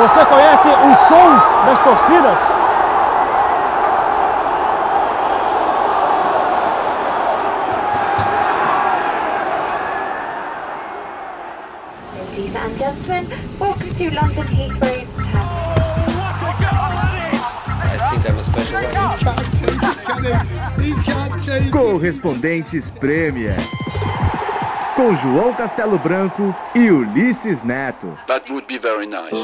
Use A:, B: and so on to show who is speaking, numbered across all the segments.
A: Você conhece os sons das torcidas?
B: Ladies and gentlemen, welcome to London Heathrow
C: I think I'm a special one.
D: Correspondentes Premier. Com João Castelo Branco e Ulisses Neto.
E: That would be very nice.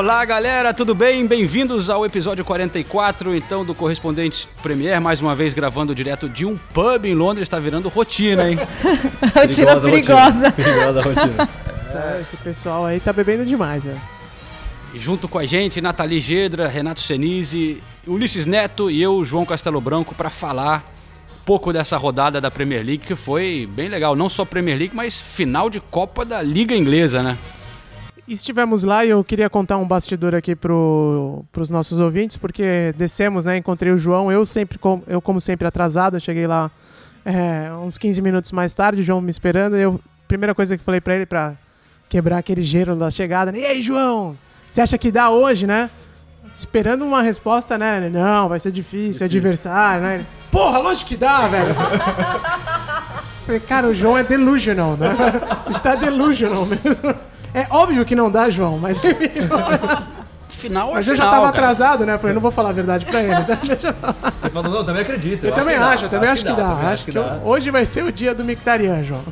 F: Olá galera, tudo bem? Bem-vindos ao episódio 44 então do Correspondente Premier, mais uma vez gravando direto de um pub em Londres, está virando rotina, hein?
G: rotina perigosa.
A: Perigosa rotina.
H: Essa- Esse pessoal aí tá bebendo demais, velho.
F: E junto com a gente, Nathalie Gedra, Renato Senise, Ulisses Neto e eu, João Castelo Branco, para falar um pouco dessa rodada da Premier League que foi bem legal, não só Premier League, mas final de Copa da Liga Inglesa, né?
H: E estivemos lá e eu queria contar um bastidor aqui pro, pros nossos ouvintes, porque descemos, né? Encontrei o João, eu sempre, eu como sempre atrasado, eu cheguei lá é, uns 15 minutos mais tarde, o João me esperando, e eu, primeira coisa que falei pra ele pra quebrar aquele gelo da chegada, e aí, João, você acha que dá hoje, né? Esperando uma resposta, né? Não, vai ser difícil, é adversário, né? Porra, lógico que dá, velho. Falei, cara, o João é delusional, né? Está delusional mesmo. É óbvio que não dá, João, mas enfim.
F: Final é
H: Mas eu
F: final,
H: já tava
F: cara.
H: atrasado, né? Falei, não vou falar a verdade pra ele. Deixa-
A: Você falou, não, eu também acredito.
H: Eu também
A: que dá,
H: acho, eu também acho que dá.
A: também
H: Acho que eu- hoje vai ser o dia do Mictarian, João.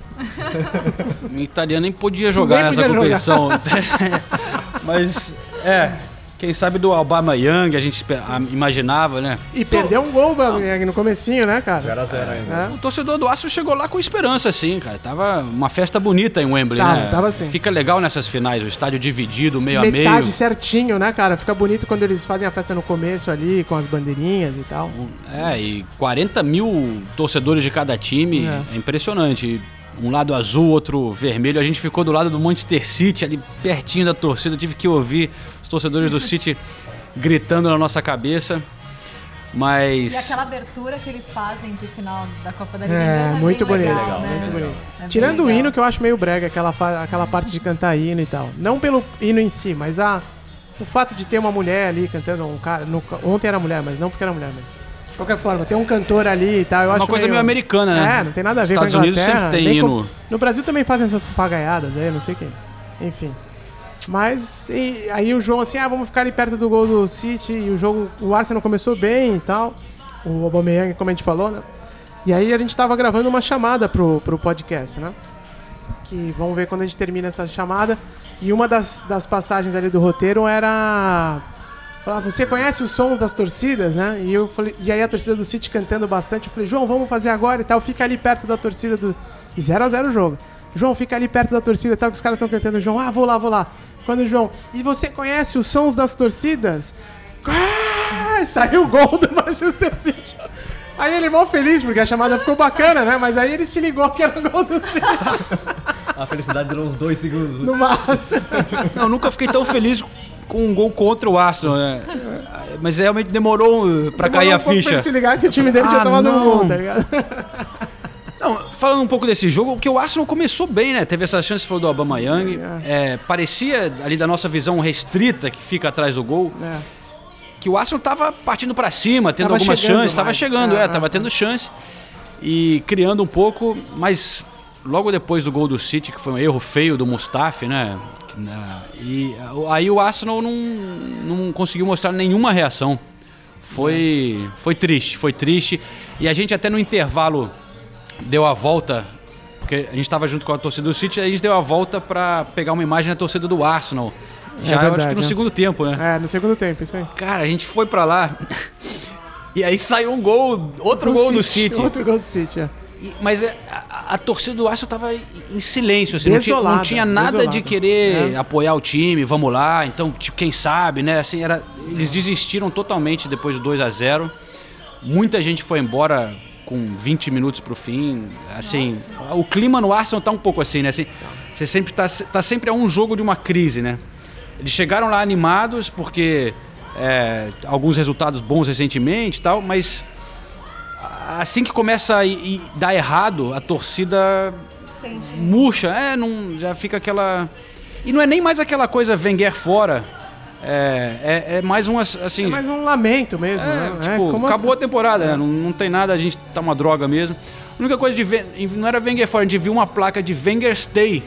F: O italiano nem podia jogar
H: Nem
F: nessa
H: podia
F: competição. Mas, é, quem sabe do Alabama Young a gente a- imaginava, né?
H: E perdeu um gol, Bamberg, no comecinho, né, cara?
A: 0x0 ainda.
H: É.
F: O torcedor do Astro chegou lá com esperança, sim, cara. Tava uma festa bonita em Wembley,
H: Tava,
F: né?
H: tava sim.
F: Fica legal nessas finais, o estádio dividido, meio a
H: Metade
F: meio.
H: certinho, né, cara? Fica bonito quando eles fazem a festa no começo ali, com as bandeirinhas e tal.
F: É, e 40 mil torcedores de cada time,
H: É.
F: é, impressionante. Um lado azul, outro vermelho. A gente ficou do lado do Manchester City, ali pertinho da torcida. Eu tive que ouvir os torcedores do City gritando na nossa cabeça. Mas.
G: E aquela abertura que eles fazem de final da Copa da Liga
H: É,
G: Inglesa
H: muito
G: bem
H: bonito.
G: legal, né?
H: Muito bonito.
G: É
H: Tirando o
G: legal.
H: hino, que eu acho meio brega, aquela, aquela parte de cantar hino e tal. Não pelo hino em si, mas a, o fato de ter uma mulher ali cantando, um cara. no- ontem era mulher, mas não porque era mulher, mas. De qualquer forma, tem um cantor ali e tal. Eu
F: Uma
H: acho
F: coisa meio americana, né?
H: É, não tem nada a ver
F: Estados
H: com a
F: Unidos
H: Inglaterra.
F: sempre tem hino.
H: com- No Brasil também fazem essas papagaiadas aí, não sei quem. Enfim. Mas e aí o João assim, ah, vamos ficar ali perto do gol do City e o jogo, o Arsenal começou bem e tal. O Aubameyang, como a gente falou, né? E aí a gente tava gravando uma chamada pro, pro podcast, né? Que vamos ver quando a gente termina essa chamada. E uma das, das passagens ali do roteiro era. Falar, você conhece os sons das torcidas, né? E, eu falei, e aí a torcida do City cantando bastante. Eu falei, João, vamos fazer agora e tal. Fica ali perto da torcida do. E 0x0 o jogo. João, fica ali perto da torcida tal, que os caras estão cantando. João, ah, vou lá, vou lá. Quando o João. E você conhece os sons das torcidas? Ah, saiu o gol do Manchester City. Aí ele mó feliz, porque a chamada ficou bacana, né? Mas aí ele se ligou que era o gol do City.
A: A felicidade durou uns dois segundos. né?
H: No máximo.
F: Não, eu nunca fiquei tão feliz com um gol contra o Arsenal, né? Mas realmente demorou uh, pra cair
H: Demorou
F: a
H: um Pra
F: ficha.
H: ele se ligar que o time dele
F: Ah,
H: tinha tomado um
F: não.
H: gol, tá ligado?
F: Não, falando um pouco desse jogo, porque o Arsenal começou bem, né? Teve essa chance, falou do Obama Young. É, parecia, ali da nossa visão restrita, que fica atrás do gol,
H: É.
F: que o Arsenal tava partindo pra cima, tendo
H: Tava
F: algumas chances, tava chegando,
H: É,
F: é,
H: é,
F: tava
H: é.
F: tendo chance e criando um pouco, mas logo depois do gol do City, que foi um erro feio do Mustafi, né? Na- E uh, aí o Arsenal não, não conseguiu mostrar nenhuma reação. Foi, foi triste, foi triste. E a gente até no intervalo deu a volta, porque a gente estava junto com a torcida do City, a gente deu a volta para pegar uma imagem da torcida do Arsenal. Já eu acho
H: verdade,
F: que no
H: né?
F: segundo tempo, né?
H: É, no segundo tempo, isso aí.
F: Cara, a gente foi pra lá e aí saiu um gol, outro gol do City.
H: Outro gol do City, é.
F: E- Mas é, a, a torcida do Arsenal tava em silêncio, assim, não tinha, não
H: Desolada,
F: tinha nada
H: desolada.
F: de querer
H: É.
F: apoiar o time, vamos lá, então, tipo, quem sabe, né? Assim, era, eles desistiram totalmente depois do 2 a 0 Muita gente foi embora com 20 minutos pro fim. Assim, o clima no Arsenal tá um pouco assim, né? Assim, você sempre tá, tá sempre a um jogo de uma crise, né? Eles chegaram lá animados porque é, alguns resultados bons recentemente e tal, mas assim que começa a ir dar errado, a torcida
G: Sente.
F: murcha, é, não, já fica aquela. E não é nem mais aquela coisa Wenger fora. É, é, é mais um ass- assim.
H: É mais um lamento mesmo,
F: é,
H: né?
F: tipo,
H: como
F: acabou a temporada, né? não, não tem nada, a gente tá uma droga mesmo. A única coisa de ver, não era Wenger fora, a gente viu uma placa de Wenger Stay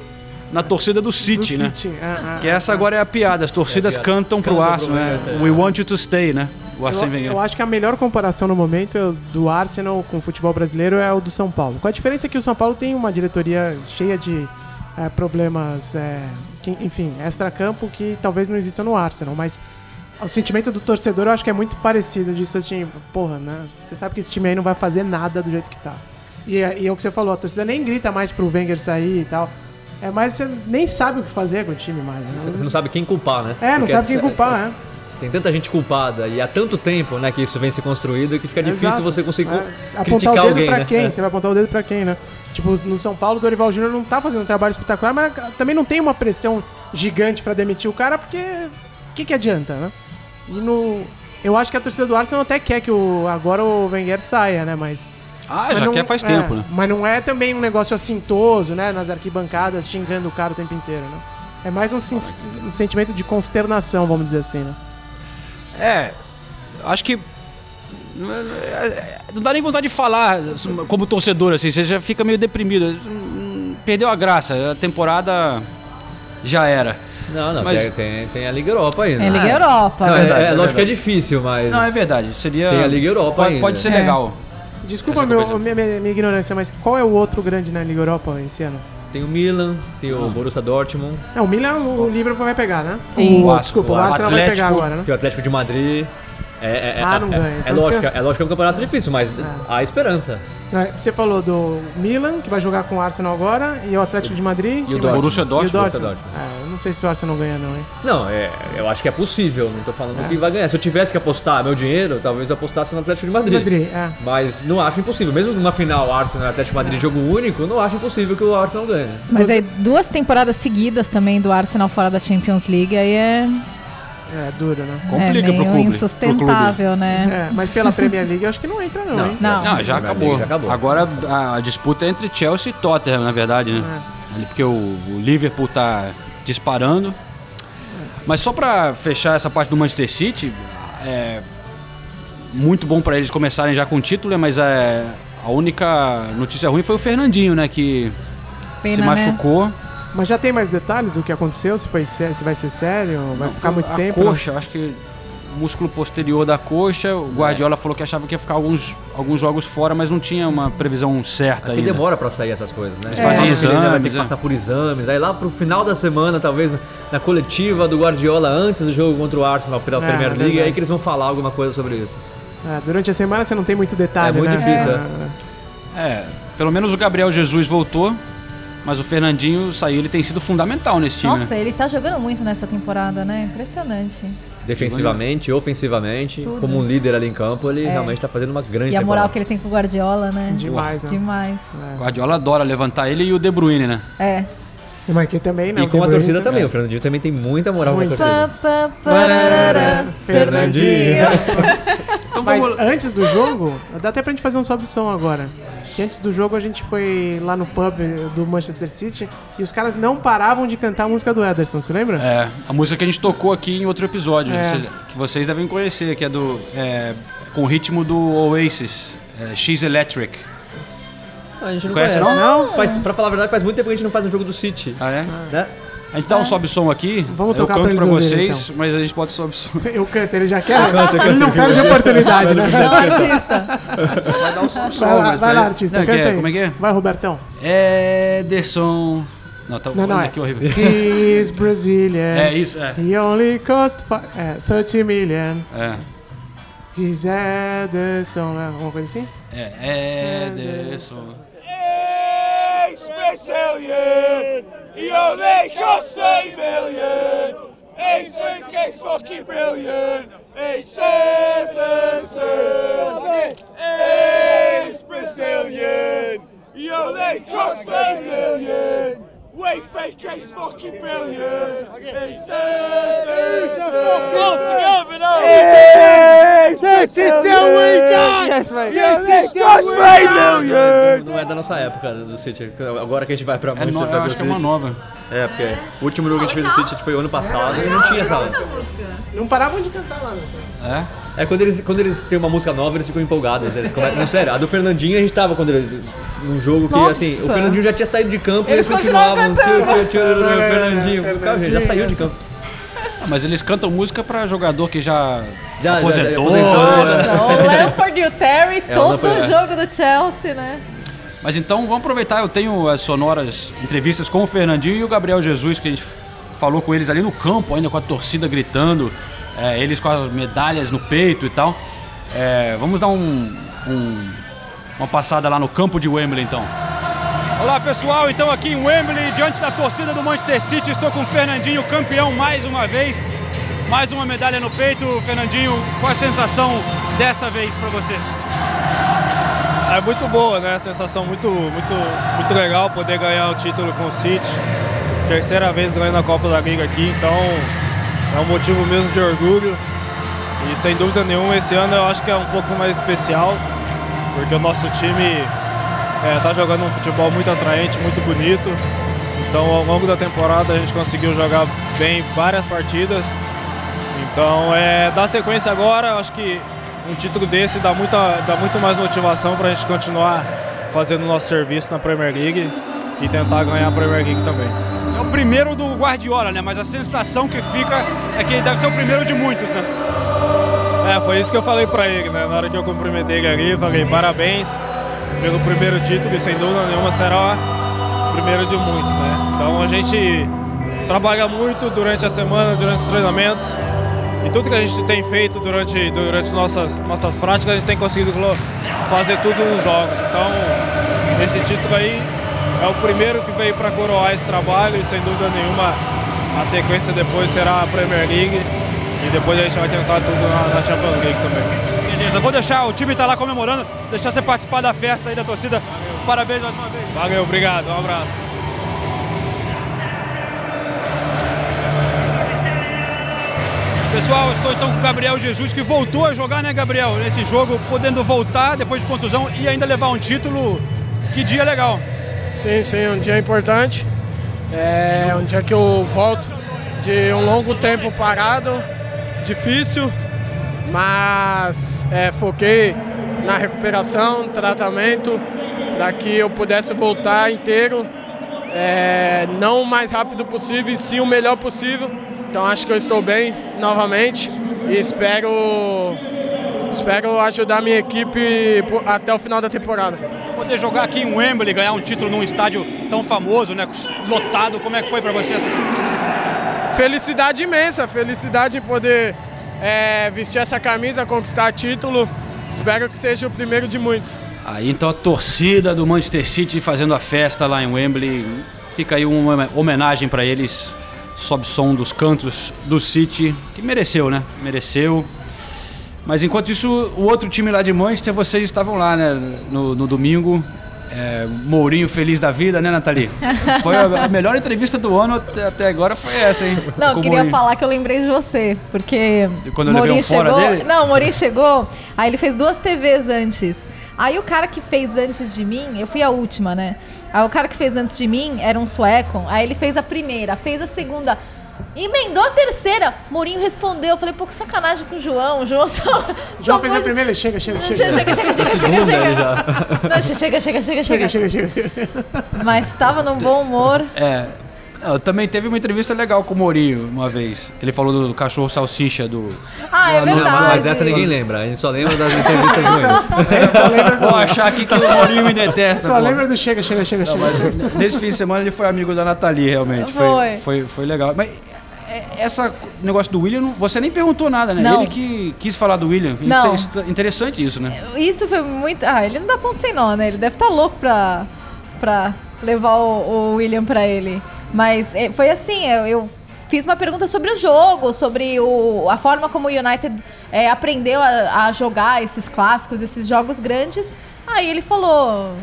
F: na torcida do
H: do
F: City, né?
H: City. é, é,
F: Que essa agora é a piada, as torcidas
A: É piada.
F: cantam pro
A: Cantam pro
F: Arsenal, né? We want you to stay, né? O Arsene
H: Eu,
F: Wenger.
H: eu acho que a melhor comparação no momento é do Arsenal com o futebol brasileiro é o do São Paulo. Com a diferença que o São Paulo tem uma diretoria cheia de é, problemas, é, que, enfim, extra-campo que talvez não exista no Arsenal, mas o sentimento do torcedor eu acho que é muito parecido disso, assim, porra, né? Você sabe que esse time aí não vai fazer nada do jeito que tá. E, é- e é o que você falou, a torcida nem grita mais pro Wenger sair e tal. É, mas você nem sabe o que fazer com o time mais. né?
A: Você não sabe quem culpar, né?
H: É, não
A: Porque
H: sabe quem
A: é-
H: culpar, né?
A: Tem tanta gente culpada e há tanto tempo, né, que isso vem se construído que fica difícil
H: Exato.
A: você conseguir
H: É,
A: criticar
H: apontar o dedo
A: alguém,
H: pra
A: né?
H: quem?
A: É.
H: Você vai apontar o dedo pra quem, né? Tipo, no São Paulo, o Dorival Júnior não tá fazendo um trabalho espetacular, mas também não tem uma pressão gigante pra demitir o cara, porque o que, que adianta, né? E no. Eu acho que a torcida do Arsenal até quer que o, agora o Wenger saia, né? Mas.
F: Ah,
H: mas
F: já
H: não-
F: quer faz
H: é,
F: tempo, né?
H: Mas não é também um negócio assintoso, né? Nas arquibancadas, xingando o cara o tempo inteiro, né? É mais um, um sentimento de consternação, vamos dizer assim, né?
F: É, acho que. Não dá nem vontade de falar como torcedor, assim, você já fica meio deprimido. Perdeu a graça, a temporada já era.
A: Não, não,
F: Mas-
A: tem, tem, a Liga Europa ainda.
G: É Liga Europa.
A: Não, é,
F: verdade,
A: é
F: é
A: lógico que é difícil, mas...
F: Não, é verdade. Seria.
A: Tem a Liga Europa
F: pode,
A: ainda.
F: pode ser
G: É.
F: legal.
H: Desculpa meu, minha, minha- minha ignorância, mas qual é o outro grande na Liga Europa esse ano?
A: Tem o Milan, tem
F: Ah.
A: o Borussia Dortmund,
H: É, o Milan, o Liverpool vai pegar, né?
G: Sim.
H: O,
F: O
H: desculpa, o
F: o
H: Arsenal vai
F: Atlético.
H: pegar agora, né?
A: tem o Atlético de Madrid. É, é,
H: Ah,
A: é,
H: não
A: é-
H: ganha.
A: É,
H: Então
A: lógico,
H: você-
A: é lógico que é um campeonato difícil, mas há esperança.
H: É, Você falou do Milan, que vai jogar com o Arsenal agora, e o Atlético de Madrid.
A: E o Dortmund.
F: Borussia
H: mais? E o
F: Dortmund.
H: Dortmund.
A: Borussia Dortmund.
H: É, eu não sei se o Arsenal ganha, não, hein?
A: Não, é, eu acho que é possível, não tô falando que vai ganhar. Se eu tivesse que apostar meu dinheiro, talvez eu apostasse no Atlético de Madrid.
H: Madrid, é.
A: Mas não acho impossível. Mesmo numa final Arsenal e Atlético de Madrid jogo único, não acho impossível que o Arsenal ganhe.
G: Mas aí, duas temporadas seguidas também do Arsenal fora da Champions League, aí é,
H: É, duro, né?
F: Complica
G: é meio
F: pro clube.
G: insustentável, né?
H: É, mas pela Premier League eu acho que não entra, não,
A: Não.
H: hein?
G: Não.
F: Não, já acabou.
A: Já acabou.
F: Agora a disputa é entre Chelsea e Tottenham, na verdade, né? Ali porque o, o Liverpool tá disparando. Mas só pra fechar essa parte do Manchester City, é muito bom pra eles começarem já com o título, né? mas é, a única notícia ruim foi o Fernandinho, né? Que
G: Pena,
F: se
G: né?
F: machucou.
H: Mas já tem mais detalhes do que aconteceu? Se, foi, se vai ser sério? Vai ficar muito
F: a
H: tempo? né?
F: coxa, acho que o músculo posterior da coxa. O Guardiola falou que achava que ia ficar alguns, alguns jogos fora, mas não tinha uma previsão certa ainda.
A: demora pra sair essas coisas, né?
F: Fazem
A: ainda vai ter que
F: é.
A: passar por exames. Aí lá pro final da semana, talvez na coletiva do Guardiola, antes do jogo contra o Arsenal pela
H: É,
A: Premier
H: é
A: League,
H: verdade.
A: aí que eles vão falar alguma coisa sobre isso.
H: É, durante a semana você não tem muito detalhe,
A: É muito
H: né?
A: difícil,
F: É, pelo menos o Gabriel Jesus voltou, mas o Fernandinho saiu. Ele tem sido fundamental nesse time.
G: Nossa,
F: né?
G: ele tá jogando muito nessa temporada, né? Impressionante.
A: Defensivamente, ofensivamente,
G: Tudo.
A: como um líder ali em campo, ele
G: É.
A: realmente tá fazendo uma grande
G: E a moral
A: temporada.
G: que ele tem com o Guardiola, né?
H: Demais, né?
G: Demais.
F: O Guardiola adora levantar ele e o De Bruyne, né?
G: É.
H: E mas que também, né?
A: E
H: o
A: com a torcida também,
H: é.
A: o Fernandinho também tem muita moral
H: Muito.
A: com a torcida.
G: Pá, pá, Fernandinho.
F: Então
H: Mas
F: vamos.
H: antes do jogo, dá até pra gente fazer um sobe som agora. Que antes do jogo a gente foi lá no pub do Manchester City e os caras não paravam de cantar a música do Ederson, você lembra?
F: É, a música que a gente tocou aqui em outro episódio,
H: É.
F: vocês- que vocês devem conhecer, que é do. é, com o ritmo do Oasis, é, X Electric.
A: A gente não
F: Conhece
A: conhece.
F: não?
H: Não?
A: Faz, pra falar a verdade, faz muito tempo que a gente não faz um jogo do City.
F: Ah, é?
A: Né?
F: Então sobe som aqui.
H: Vamos
F: eu
H: tocar pra
F: canto pra
H: ouvirem,
F: vocês, mas a gente pode sobe som.
H: Eu canto, ele já quer? ele não perde a oportunidade, né?
G: É um artista.
F: Vai dar um som, som
H: Vai lá, vai
F: pra
H: lá, artista,
F: Não,
H: canta
F: é?
H: aí.
F: Como é que é?
H: Vai, Robertão.
F: Ederson. Não, tá
H: Não, não,
F: olha
H: é.
F: aqui horrível.
H: He's Brazilian.
F: É isso, é.
H: He only cost é, 30 million.
F: É.
H: He's Ederson, né? alguma coisa assim?
F: É, Ederson.
E: Ace Brazilian, he only costs three million. Ace Wingate's fucking brilliant. Ace Anderson. Ace Brazilian, he only costs three million. We think he's fucking brilliant. Ace Anderson. Close together This is the way, guys! Yes, mate. This is Australian!
A: Não é da nossa época do City. Agora que a gente vai pra
F: É
A: Manchester
F: eu acho que é uma nova.
A: É, porque o último jogo que a gente fez do City foi o ano passado e não tinha essa.
H: Não paravam de cantar lá nessa.
F: É?
A: É quando eles, quando eles têm uma música nova, eles ficam empolgados. Eles começam, não, sério, a do Fernandinho a gente tava quando ele, num jogo que
G: Nossa.
A: assim, o Fernandinho já tinha saído de campo e
G: Eles
A: eles continuavam.
G: continuavam
A: Tio, tio, tio,
H: É,
A: Fernandinho. O já saiu de campo.
F: Ah, mas eles cantam música pra jogador que já,
A: Já- já-
F: aposentou.
A: aposentou?
G: Nossa, o Lampard e o Terry,
A: É, o
G: todo
A: Lampard, é.
G: jogo do Chelsea, né?
F: Mas então vamos aproveitar, eu tenho as sonoras entrevistas com o Fernandinho e o Gabriel Jesus, que a gente falou com eles ali no campo, ainda com a torcida gritando, é, eles com as medalhas no peito e tal. É, vamos dar um- um- uma passada lá no campo de Wembley então. Olá pessoal, então aqui em Wembley, diante da torcida do Manchester City, estou com o Fernandinho, campeão mais uma vez. Mais uma medalha no peito, Fernandinho. Qual a sensação dessa vez para você?
I: É muito boa, né? Sensação muito, muito, muito legal poder ganhar o título com o City. Terceira vez ganhando a Copa da Liga aqui, então é um motivo mesmo de orgulho. E sem dúvida nenhuma, esse ano eu acho que é um pouco mais especial, porque o nosso time está jogando um futebol muito atraente, muito bonito. Então, ao longo da temporada, a gente conseguiu jogar bem várias partidas. Então, é, dar sequência agora, acho que um título desse dá, muita, dá muito mais motivação para a gente continuar fazendo o nosso serviço na Premier League e tentar ganhar a Premier League também.
F: É o primeiro do Guardiola, né? Mas a sensação que fica é que deve ser o primeiro de muitos, né?
I: É, foi isso que eu falei para ele, né? Na hora que eu cumprimentei ele ali, falei parabéns pelo primeiro título e sem dúvida nenhuma será o primeiro de muitos, né? Então a gente trabalha muito durante a semana, durante os treinamentos e tudo que a gente tem feito durante, durante nossas, nossas práticas, a gente tem conseguido fazer tudo nos jogos. Então, esse título aí é o primeiro que veio para coroar esse trabalho e sem dúvida nenhuma a sequência depois será a Premier League e depois a gente vai tentar tudo na, na Champions League também.
F: Beleza, vou deixar o time tá lá comemorando, deixar você participar da festa aí da torcida. Parabéns mais uma vez.
I: Valeu, obrigado, um abraço.
F: Pessoal, estou então com o Gabriel Jesus, que voltou a jogar, né, Gabriel? Nesse jogo, podendo voltar depois de contusão e ainda levar um título. Que dia legal.
J: Sim, sim, um dia importante. É um dia que eu volto de um longo tempo parado, difícil, mas é, foquei na recuperação, tratamento, para que eu pudesse voltar inteiro, é, não o mais rápido possível, e sim o melhor possível. Então acho que eu estou bem novamente e espero, espero ajudar minha equipe até o final da temporada.
F: Poder jogar aqui em Wembley, ganhar um título num estádio tão famoso, né? Lotado, como é que foi pra você essa
J: Felicidade imensa, felicidade de poder é, vestir essa camisa, conquistar título. Espero que seja o primeiro de muitos.
F: Aí então a torcida do Manchester City fazendo a festa lá em Wembley. Fica aí uma homenagem para eles. Sobe som dos cantos do City, que mereceu, né? Mereceu. Mas enquanto isso, o outro time lá de Manchester, vocês estavam lá, né? No, no domingo. É, Mourinho feliz da vida, né, Nathalie? Foi a, a melhor entrevista do ano até, até agora foi essa, hein?
G: Não,
F: Com
G: queria
F: Mourinho.
G: falar que eu lembrei de você, porque
F: E quando um
G: Mourinho
F: fora
G: chegou.
F: dele?
G: Não, o Mourinho chegou, aí ele fez duas TVs antes. Aí o cara que fez antes de mim, eu fui a última, né? Aí o cara que fez antes de mim era um sueco, aí ele fez a primeira, fez a segunda. Emendou a terceira. Mourinho respondeu. Eu falei, pô, que sacanagem com o João. O João só.
H: O João
G: só
H: fez a
G: pôs-
H: primeira, ele chega, chega, chega.
G: Chega, chega, chega, chega, chega, chega. Não, chega, chega, chega, chega.
H: Chega, chega, chega.
G: Mas tava num bom humor.
F: É. não, também teve uma entrevista legal com o Mourinho uma vez. Ele falou do cachorro salsicha do.
G: Ah, é
F: do-
G: verdade.
A: Mas essa ninguém lembra, a gente só lembra das entrevistas ruins.
H: Só lembra do...
F: Vou achar aqui que o Mourinho me detesta.
H: Só
F: pô.
H: lembra do chega, chega, chega,
F: Não,
H: chega.
F: mas
H: chega.
F: nesse fim de semana ele foi amigo da Nathalie, realmente. Foi,
G: Foi.
F: foi, foi legal. Mas é, essa negócio do William, não- você nem perguntou nada, né?
G: Não.
F: Ele que quis falar do William.
G: Não.
F: Inter- Interessante isso, né?
G: Isso foi muito. Ah, ele não dá ponto sem nó, né? Ele deve estar louco pra, pra levar o, o William pra ele. Mas é, foi assim, eu, eu fiz uma pergunta sobre o jogo, sobre o, a forma como o United é, aprendeu a, a jogar esses clássicos, esses jogos grandes. Aí ele falou: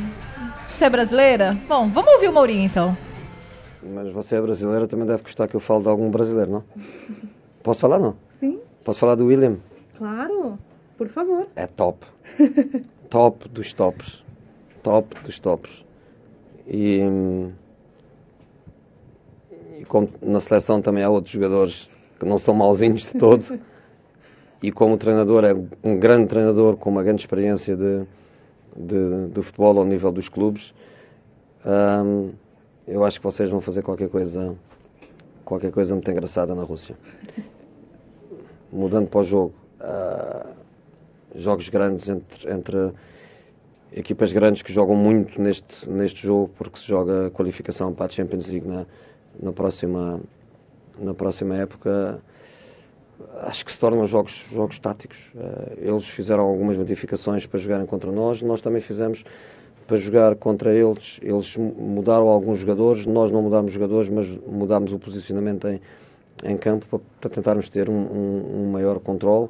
G: Você é brasileira? Bom, vamos ouvir o Mourinho então.
C: Mas você é brasileira, também deve gostar que eu fale de algum brasileiro, não? Posso falar, não?
B: Sim.
C: Posso falar do William?
K: Claro, por favor.
C: É top. top dos tops. Top dos tops. E, hum, na seleção também há outros jogadores que não são mauzinhos de todo. e como treinador é um grande treinador com uma grande experiência de, de, de futebol ao nível dos clubes. eu acho que vocês vão fazer qualquer coisa qualquer coisa muito engraçada na Rússia. Mudando para o jogo, ah, jogos grandes entre, entre equipas grandes que jogam muito neste, neste jogo porque se joga a qualificação para a Champions League na, na, próxima, na próxima época. Acho que se tornam jogos, jogos táticos. Eh, Eles fizeram algumas modificações para jogarem contra nós, nós também fizemos para jogar contra eles. Eles mu- mudaram alguns jogadores, nós não mudámos jogadores, mas mudámos o posicionamento em, em campo para, para tentarmos ter um, um- um maior controle.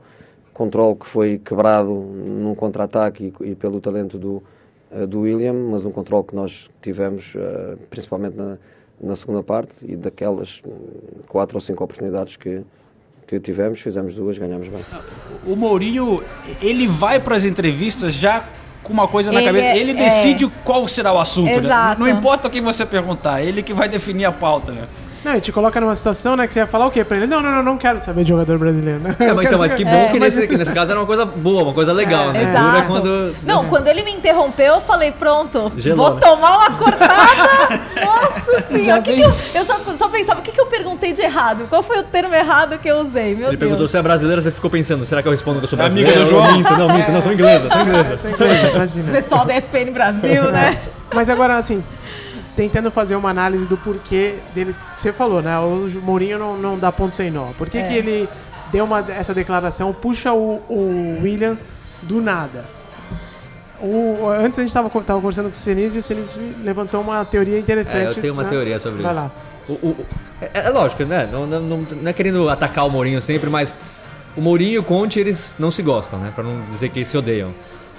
C: Controle que foi quebrado num contra-ataque e, e pelo talento do, eh, do William, mas um controle que nós tivemos eh, principalmente na, na segunda parte e daquelas hum, quatro ou cinco oportunidades que, que tivemos, fizemos duas, ganhamos bem.
F: O Mourinho, ele vai para as entrevistas já com uma coisa na
G: Ele
F: cabeça.
G: é-
F: Ele
G: é.
F: decide qual será o assunto,
G: Exato.
F: né? Não importa o que você perguntar, ele que vai definir a pauta, né?
H: Não, e te coloca numa situação, né, que você ia falar o quê pra ele? Não, não, não, não quero saber de jogador brasileiro. né?
A: É, mas, então, mas que bom
G: É.
A: que nesse, que nesse caso era uma coisa boa, uma coisa legal, né?
G: Exato.
A: Quando.
G: Não, quando ele me interrompeu, eu falei, pronto,
A: Gelou,
G: vou
A: né?
G: tomar uma cortada. Nossa senhora, o que que eu, eu só, só pensava, o que, que eu perguntei de errado? Qual foi o termo errado que eu usei? Meu
A: Ele
G: Deus.
A: perguntou se é brasileira, você ficou pensando, será que eu respondo que eu sou
F: Amiga
A: brasileira?
F: do
A: Eu
F: João.
A: minto, não, minto, não, sou inglesa, sou inglesa.
H: Essa é inglesa,
G: Esse
H: imagina.
G: pessoal da SPN Brasil, né?
H: Mas agora, assim, tentando fazer uma análise do porquê dele. Você falou, né? O Mourinho não, não dá ponto sem nó. Por que,
G: É.
H: que ele deu uma, essa declaração, puxa o, o William do nada? O, antes a gente estava tava conversando com o Senise e o Senise levantou uma teoria interessante.
A: É, eu tenho uma
H: né?
A: teoria sobre
H: Vai
A: isso.
H: lá.
A: O- o- é, é lógico, né? Não, não, não, não é querendo atacar o Mourinho sempre, mas o Mourinho e o Conte, eles não se gostam, né? Pra não dizer que eles se odeiam.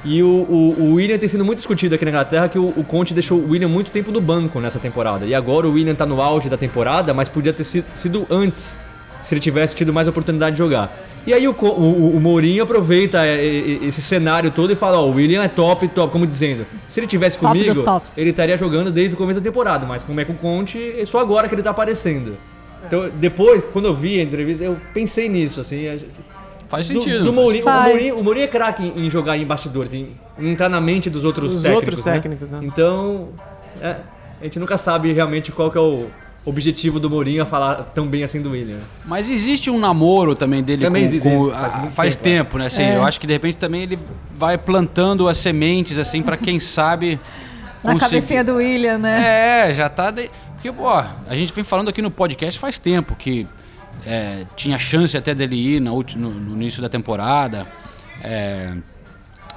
A: E o, o, o William tem sido muito discutido aqui na Inglaterra que o, o Conte deixou o William muito tempo no banco nessa temporada. E agora o William tá no auge da temporada, mas podia ter sido, sido antes, se ele tivesse tido mais oportunidade de jogar. E aí o, o, o- Mourinho aproveita é, é, esse cenário todo e fala, ó, o William é top, top, como dizendo, se ele tivesse comigo, ele estaria jogando desde o começo da temporada, mas como é com o Conte, é só agora que ele tá aparecendo. Então, depois, quando eu vi a entrevista, eu pensei nisso, assim.
F: Faz
A: do-
F: sentido.
A: Do,
F: faz
A: Mourinho, o,
G: Faz.
A: Mourinho, o Mourinho é craque em, em jogar em bastidores, em, em entrar na mente dos outros
H: Dos
A: técnicos.
H: outros
A: né?
H: técnicos, né?
A: Então, é, a gente nunca sabe realmente qual que é o objetivo do Mourinho a falar tão bem assim do William.
F: Mas existe um namoro também dele
A: Também
F: com,
A: existe,
F: com-
A: faz
F: a- faz
A: tempo,
F: tempo, né? Assim,
G: É.
F: Eu acho que de repente também ele vai plantando as sementes assim para quem sabe
G: Na
F: conseguir-
G: cabecinha do William, né?
F: É, já tá de... porque pô, a gente vem falando aqui no podcast faz tempo que é, tinha chance até dele ir ulti- no, no início da temporada. É,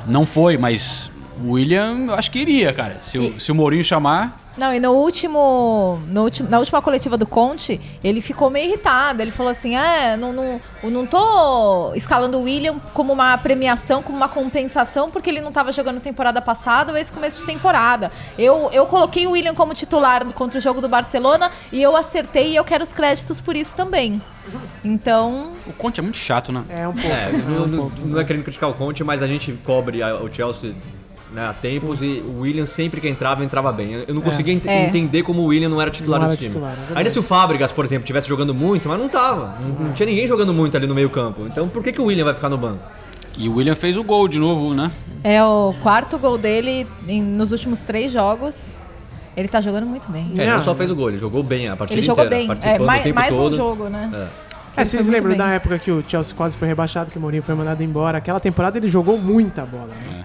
F: não foi, mas o William eu acho que iria, cara. Se, o, se o Mourinho chamar,
G: Não, e no último, no último. Na última coletiva do Conte, ele ficou meio irritado. Ele falou assim: é, não, não, eu não tô escalando o William como uma premiação, como uma compensação, porque ele não tava jogando temporada passada ou esse começo de temporada. Eu, eu coloquei o William como titular contra o jogo do Barcelona e eu acertei e eu quero os créditos por isso também. Então.
F: o Conte é muito chato, né?
H: É um pouco.
A: É,
H: é
A: não, não- não é querendo criticar o Conte, mas a gente cobre a- o Chelsea né, há tempos e o William sempre que entrava, entrava bem. Eu- não conseguia ent-
G: É.
A: entender como o William não era titular
H: Não era
A: desse time.
H: titular, é.
A: Ainda se o Fábricas, por exemplo, tivesse jogando muito, mas não tava. Não, não tinha ninguém jogando muito ali no meio campo. Então por que, que o William vai ficar no banco?
F: E o William fez o gol de novo, né?
G: É o quarto gol dele em- nos últimos três jogos. Ele tá jogando muito bem.
A: É, não,
H: Não.
A: só fez o gol, ele jogou bem a partida
G: Ele jogou
A: inteira,
G: bem. É, mais
A: o tempo
G: mais um jogo, né?
A: É.
H: É,
G: Ele
H: vocês lembram
G: bem.
H: da época que o Chelsea quase foi rebaixado, que o Mourinho foi mandado embora? Aquela temporada ele jogou muita bola, né?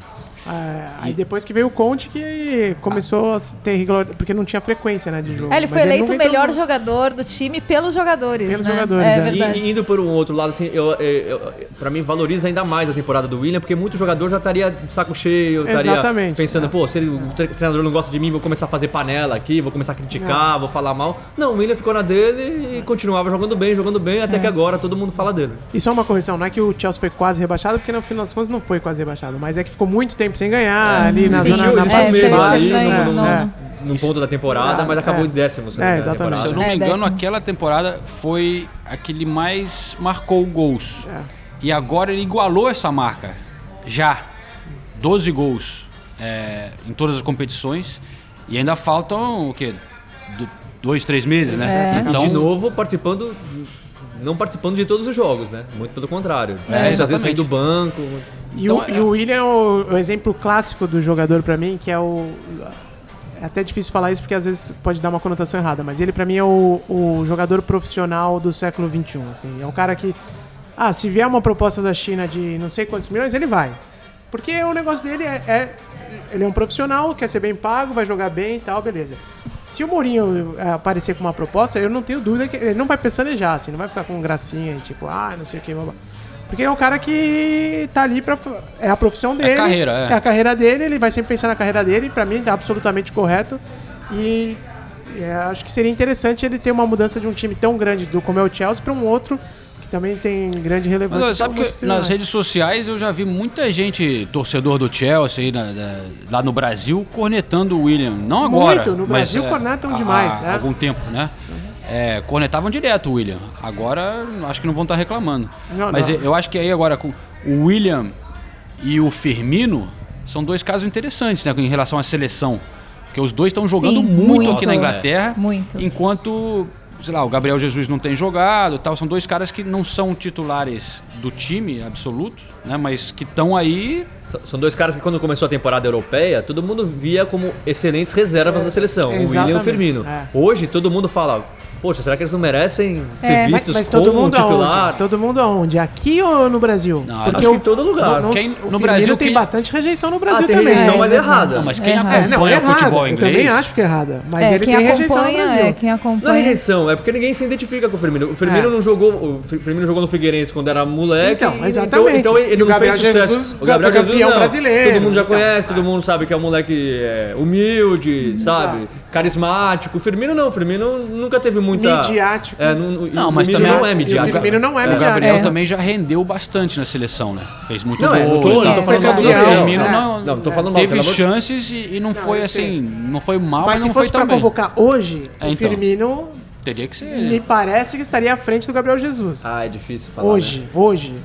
H: É, aí depois que veio o Conte que começou a ter regular... porque não tinha frequência, né, de jogo.
G: É, ele foi
H: Mas
G: eleito o melhor
H: entrou-
G: jogador do time pelos jogadores.
H: Pelos
G: né?
H: jogadores,
G: É,
H: é.
G: verdade.
A: E, indo por um outro lado, assim, eu, eu, eu- pra mim valoriza ainda mais a temporada do William, porque muito jogador já estaria de saco cheio, estaria
H: Exatamente,
A: pensando,
H: é.
A: pô, se ele- o tre- treinador não gosta de mim, vou começar a fazer panela aqui, vou começar a criticar, vou falar mal. Não, o William ficou na dele e continuava jogando bem, jogando bem, até que agora todo mundo fala dele.
H: E só uma correção, não é que o Chelsea foi quase rebaixado, porque no final das contas não foi quase rebaixado, mas é que ficou muito tempo sem ganhar ali na zona na
G: É,
H: parte de baixo. né? É.
A: num ponto da temporada, mas acabou
H: É.
A: em décimo.
H: É,
A: engano,
H: exatamente.
F: Se eu não
G: É,
F: me engano,
G: décimo.
F: aquela temporada foi a que ele mais marcou gols.
H: É.
F: E agora ele igualou essa marca. Já. 12 gols é, em todas as competições. E ainda faltam o quê? Do- dois, três meses, né?
A: E de novo participando. Não participando de todos os jogos, né? Muito pelo contrário.
F: É,
A: Muitas vezes sair do banco.
H: E,
F: Então,
H: o, e o William é o, o exemplo clássico do jogador pra mim, que é o. É até difícil falar isso porque às vezes pode dar uma conotação errada, mas ele pra mim é o, o jogador profissional do século XXI. Assim. É um cara que. Ah, se vier uma proposta da China de não sei quantos milhões, ele vai. Porque o negócio dele é, é- Ele é um profissional, quer ser bem pago, vai jogar bem e tal, beleza. Se o Mourinho é, aparecer com uma proposta, eu não tenho dúvida que ele não vai pestanejar, assim, não vai ficar com gracinha, tipo, ah, não sei o que, blá, blá. Porque ele é um cara que tá ali pra. É a profissão dele.
F: carreira, é.
H: a carreira dele, ele vai sempre pensar na carreira dele, pra mim tá absolutamente correto. E é, acho que seria interessante ele ter uma mudança de um time tão grande do como é o Chelsea pra um outro que também tem grande relevância.
F: Mas, ó, sabe que nas redes sociais eu já vi muita gente, torcedor do Chelsea aí na- na- lá no Brasil, cornetando o William. Não agora.
H: Muito, no
F: mas,
H: Brasil
F: é,
H: cornetam
F: há-
H: demais,
F: Há
H: é.
F: algum tempo, né? É, cornetavam direto o William. Agora acho que não vão estar reclamando.
H: Não,
F: mas
H: não.
F: eu acho que aí agora com o William e o Firmino são dois casos interessantes, né? Em relação à seleção. Porque os dois estão jogando
G: Sim,
F: muito,
G: muito.
F: aqui na Inglaterra.
G: Muito.
F: Enquanto, sei lá, o Gabriel Jesus não tem jogado e tal. São dois caras que não são titulares do time absoluto, né? Mas que estão aí.
A: São dois caras que quando começou a temporada europeia, todo mundo via como excelentes reservas da seleção, o William e o Firmino.
H: é.
A: Hoje todo mundo fala, poxa, será que eles não merecem ser
G: É.
H: Mas,
A: vistos
H: mas
A: como
H: todo mundo
A: titular?
H: aonde? Todo mundo aonde? Aqui ou no Brasil?
F: Não,
H: Porque
A: acho que em todo lugar.
H: No,
F: Quem-
H: o
F: no Brasil,
H: tem
F: quem-
H: bastante rejeição no Brasil
A: Ah, tem
H: também.
A: rejeição,
G: É,
A: mas é
G: é
A: errada.
F: Não, mas
G: É
F: quem.
H: É, não, é
F: acompanha o futebol
H: Eu
F: inglês.
H: também acho que é errada. Mas
G: é,
H: ele
G: quem
H: tem rejeição no
G: acompanha,
H: Brasil.
G: é, quem
A: Não é
G: acompanha.
A: rejeição, é porque ninguém se identifica com o Firmino. O Firmino
H: É.
A: não jogou. O Fi- Firmino jogou no Figueirense quando era moleque.
H: Então,
A: e-
H: exatamente.
A: Então, ele
H: E o
A: não
H: Gabriel
A: fez sucesso.
H: Jesus
A: o Gabriel Jesus
H: campeão
A: não.
H: brasileiro,
A: Todo mundo já
H: então.
A: conhece, todo mundo sabe que é um moleque é, humilde, sabe? Carismático. O Firmino não. O Firmino nunca teve muita.
H: Midiático.
A: É, não,
F: Não,
A: o
F: mas também
A: não é
H: E o
A: midiático.
H: Firmino não é
F: O
H: midiático.
F: Gabriel
G: É.
F: também já rendeu bastante na seleção, né? Fez muito
A: Não,
F: gol.
A: é, não
F: e
A: tô,
F: tal.
A: não tô falando mal do.
F: Firmino
H: é.
F: não,
A: Não, não tô falando mal,
F: teve chances e, e não foi
H: eu sei.
F: assim, não foi mal, mas,
H: Mas se
F: não
H: fosse
F: foi
H: pra
F: tão bem.
H: convocar hoje,
F: É,
H: o
F: então.
H: Firmino
F: Teria que ser.
H: me parece que estaria à frente do Gabriel Jesus.
A: Ah, é difícil falar.
H: hoje,
A: né?
H: hoje.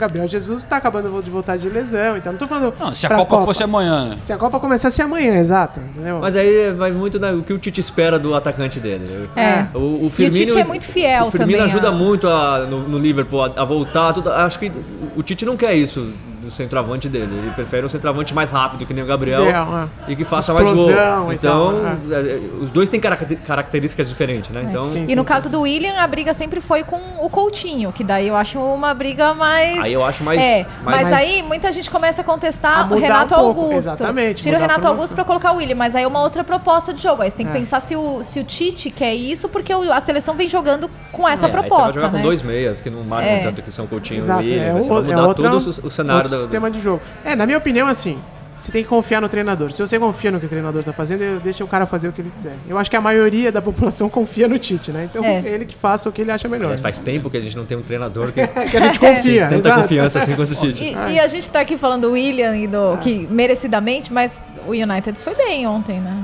H: O Gabriel Jesus tá acabando de voltar de lesão, então não tô falando.
F: Não, se a
H: pra
F: Copa, fosse amanhã, né?
H: Se a Copa começasse amanhã, exato. Entendeu?
A: Mas aí vai muito no que o Tite espera do atacante dele.
G: É.
A: O, o
G: E o
A: Firmino,
G: Tite é muito fiel
A: O Firmino
G: também,
A: ajuda
G: a-
A: muito a- no, no Liverpool a, a voltar. Tudo. Acho que o Tite não quer isso do centroavante dele. Ele prefere um centroavante mais rápido, que nem o Gabriel,
H: Gabriel,
A: e que faça mais gol. Então,
H: tal,
A: é, os dois têm caracter- características diferentes, né? Então,
H: sim.
G: E no caso do William, a briga sempre foi com o Coutinho, que daí eu acho uma briga mais.
A: aí eu acho mais.
G: É,
A: mais-
G: mas, aí muita gente começa a
H: A
G: contestar o
H: mudar
G: Renato
H: um pouco,
G: Augusto.
H: exatamente,
G: Tira o
H: a
G: Renato. Augusto pra colocar o William, mas aí é uma outra proposta de jogo. Aí você tem que
H: É.
G: pensar se o, se o Tite quer isso, porque o- a seleção vem jogando com essa
A: É, aí você vai
G: proposta,
A: jogar
G: né?
A: com dois meias, que não marcam
G: É.
A: tanto que são Coutinho
H: Exato,
A: e William.
H: é,
A: você vai
H: o,
A: mudar
H: é outra,
A: todo o, o cenário do,
H: sistema de jogo. É, na minha opinião, assim, você tem que confiar no treinador. Se você confia no que o treinador tá fazendo, eu- deixa o cara fazer o que ele quiser. Eu acho que a maioria da população confia no Tite, né? Então,
G: É.
H: ele que faça o que ele acha melhor.
A: Mas faz tempo que a gente não tem um treinador que
H: que a gente confia,
A: tanta
H: exato.
A: confiança assim quanto o Tite.
G: E, e a gente tá aqui falando do William e do que merecidamente, mas o United foi bem ontem, né?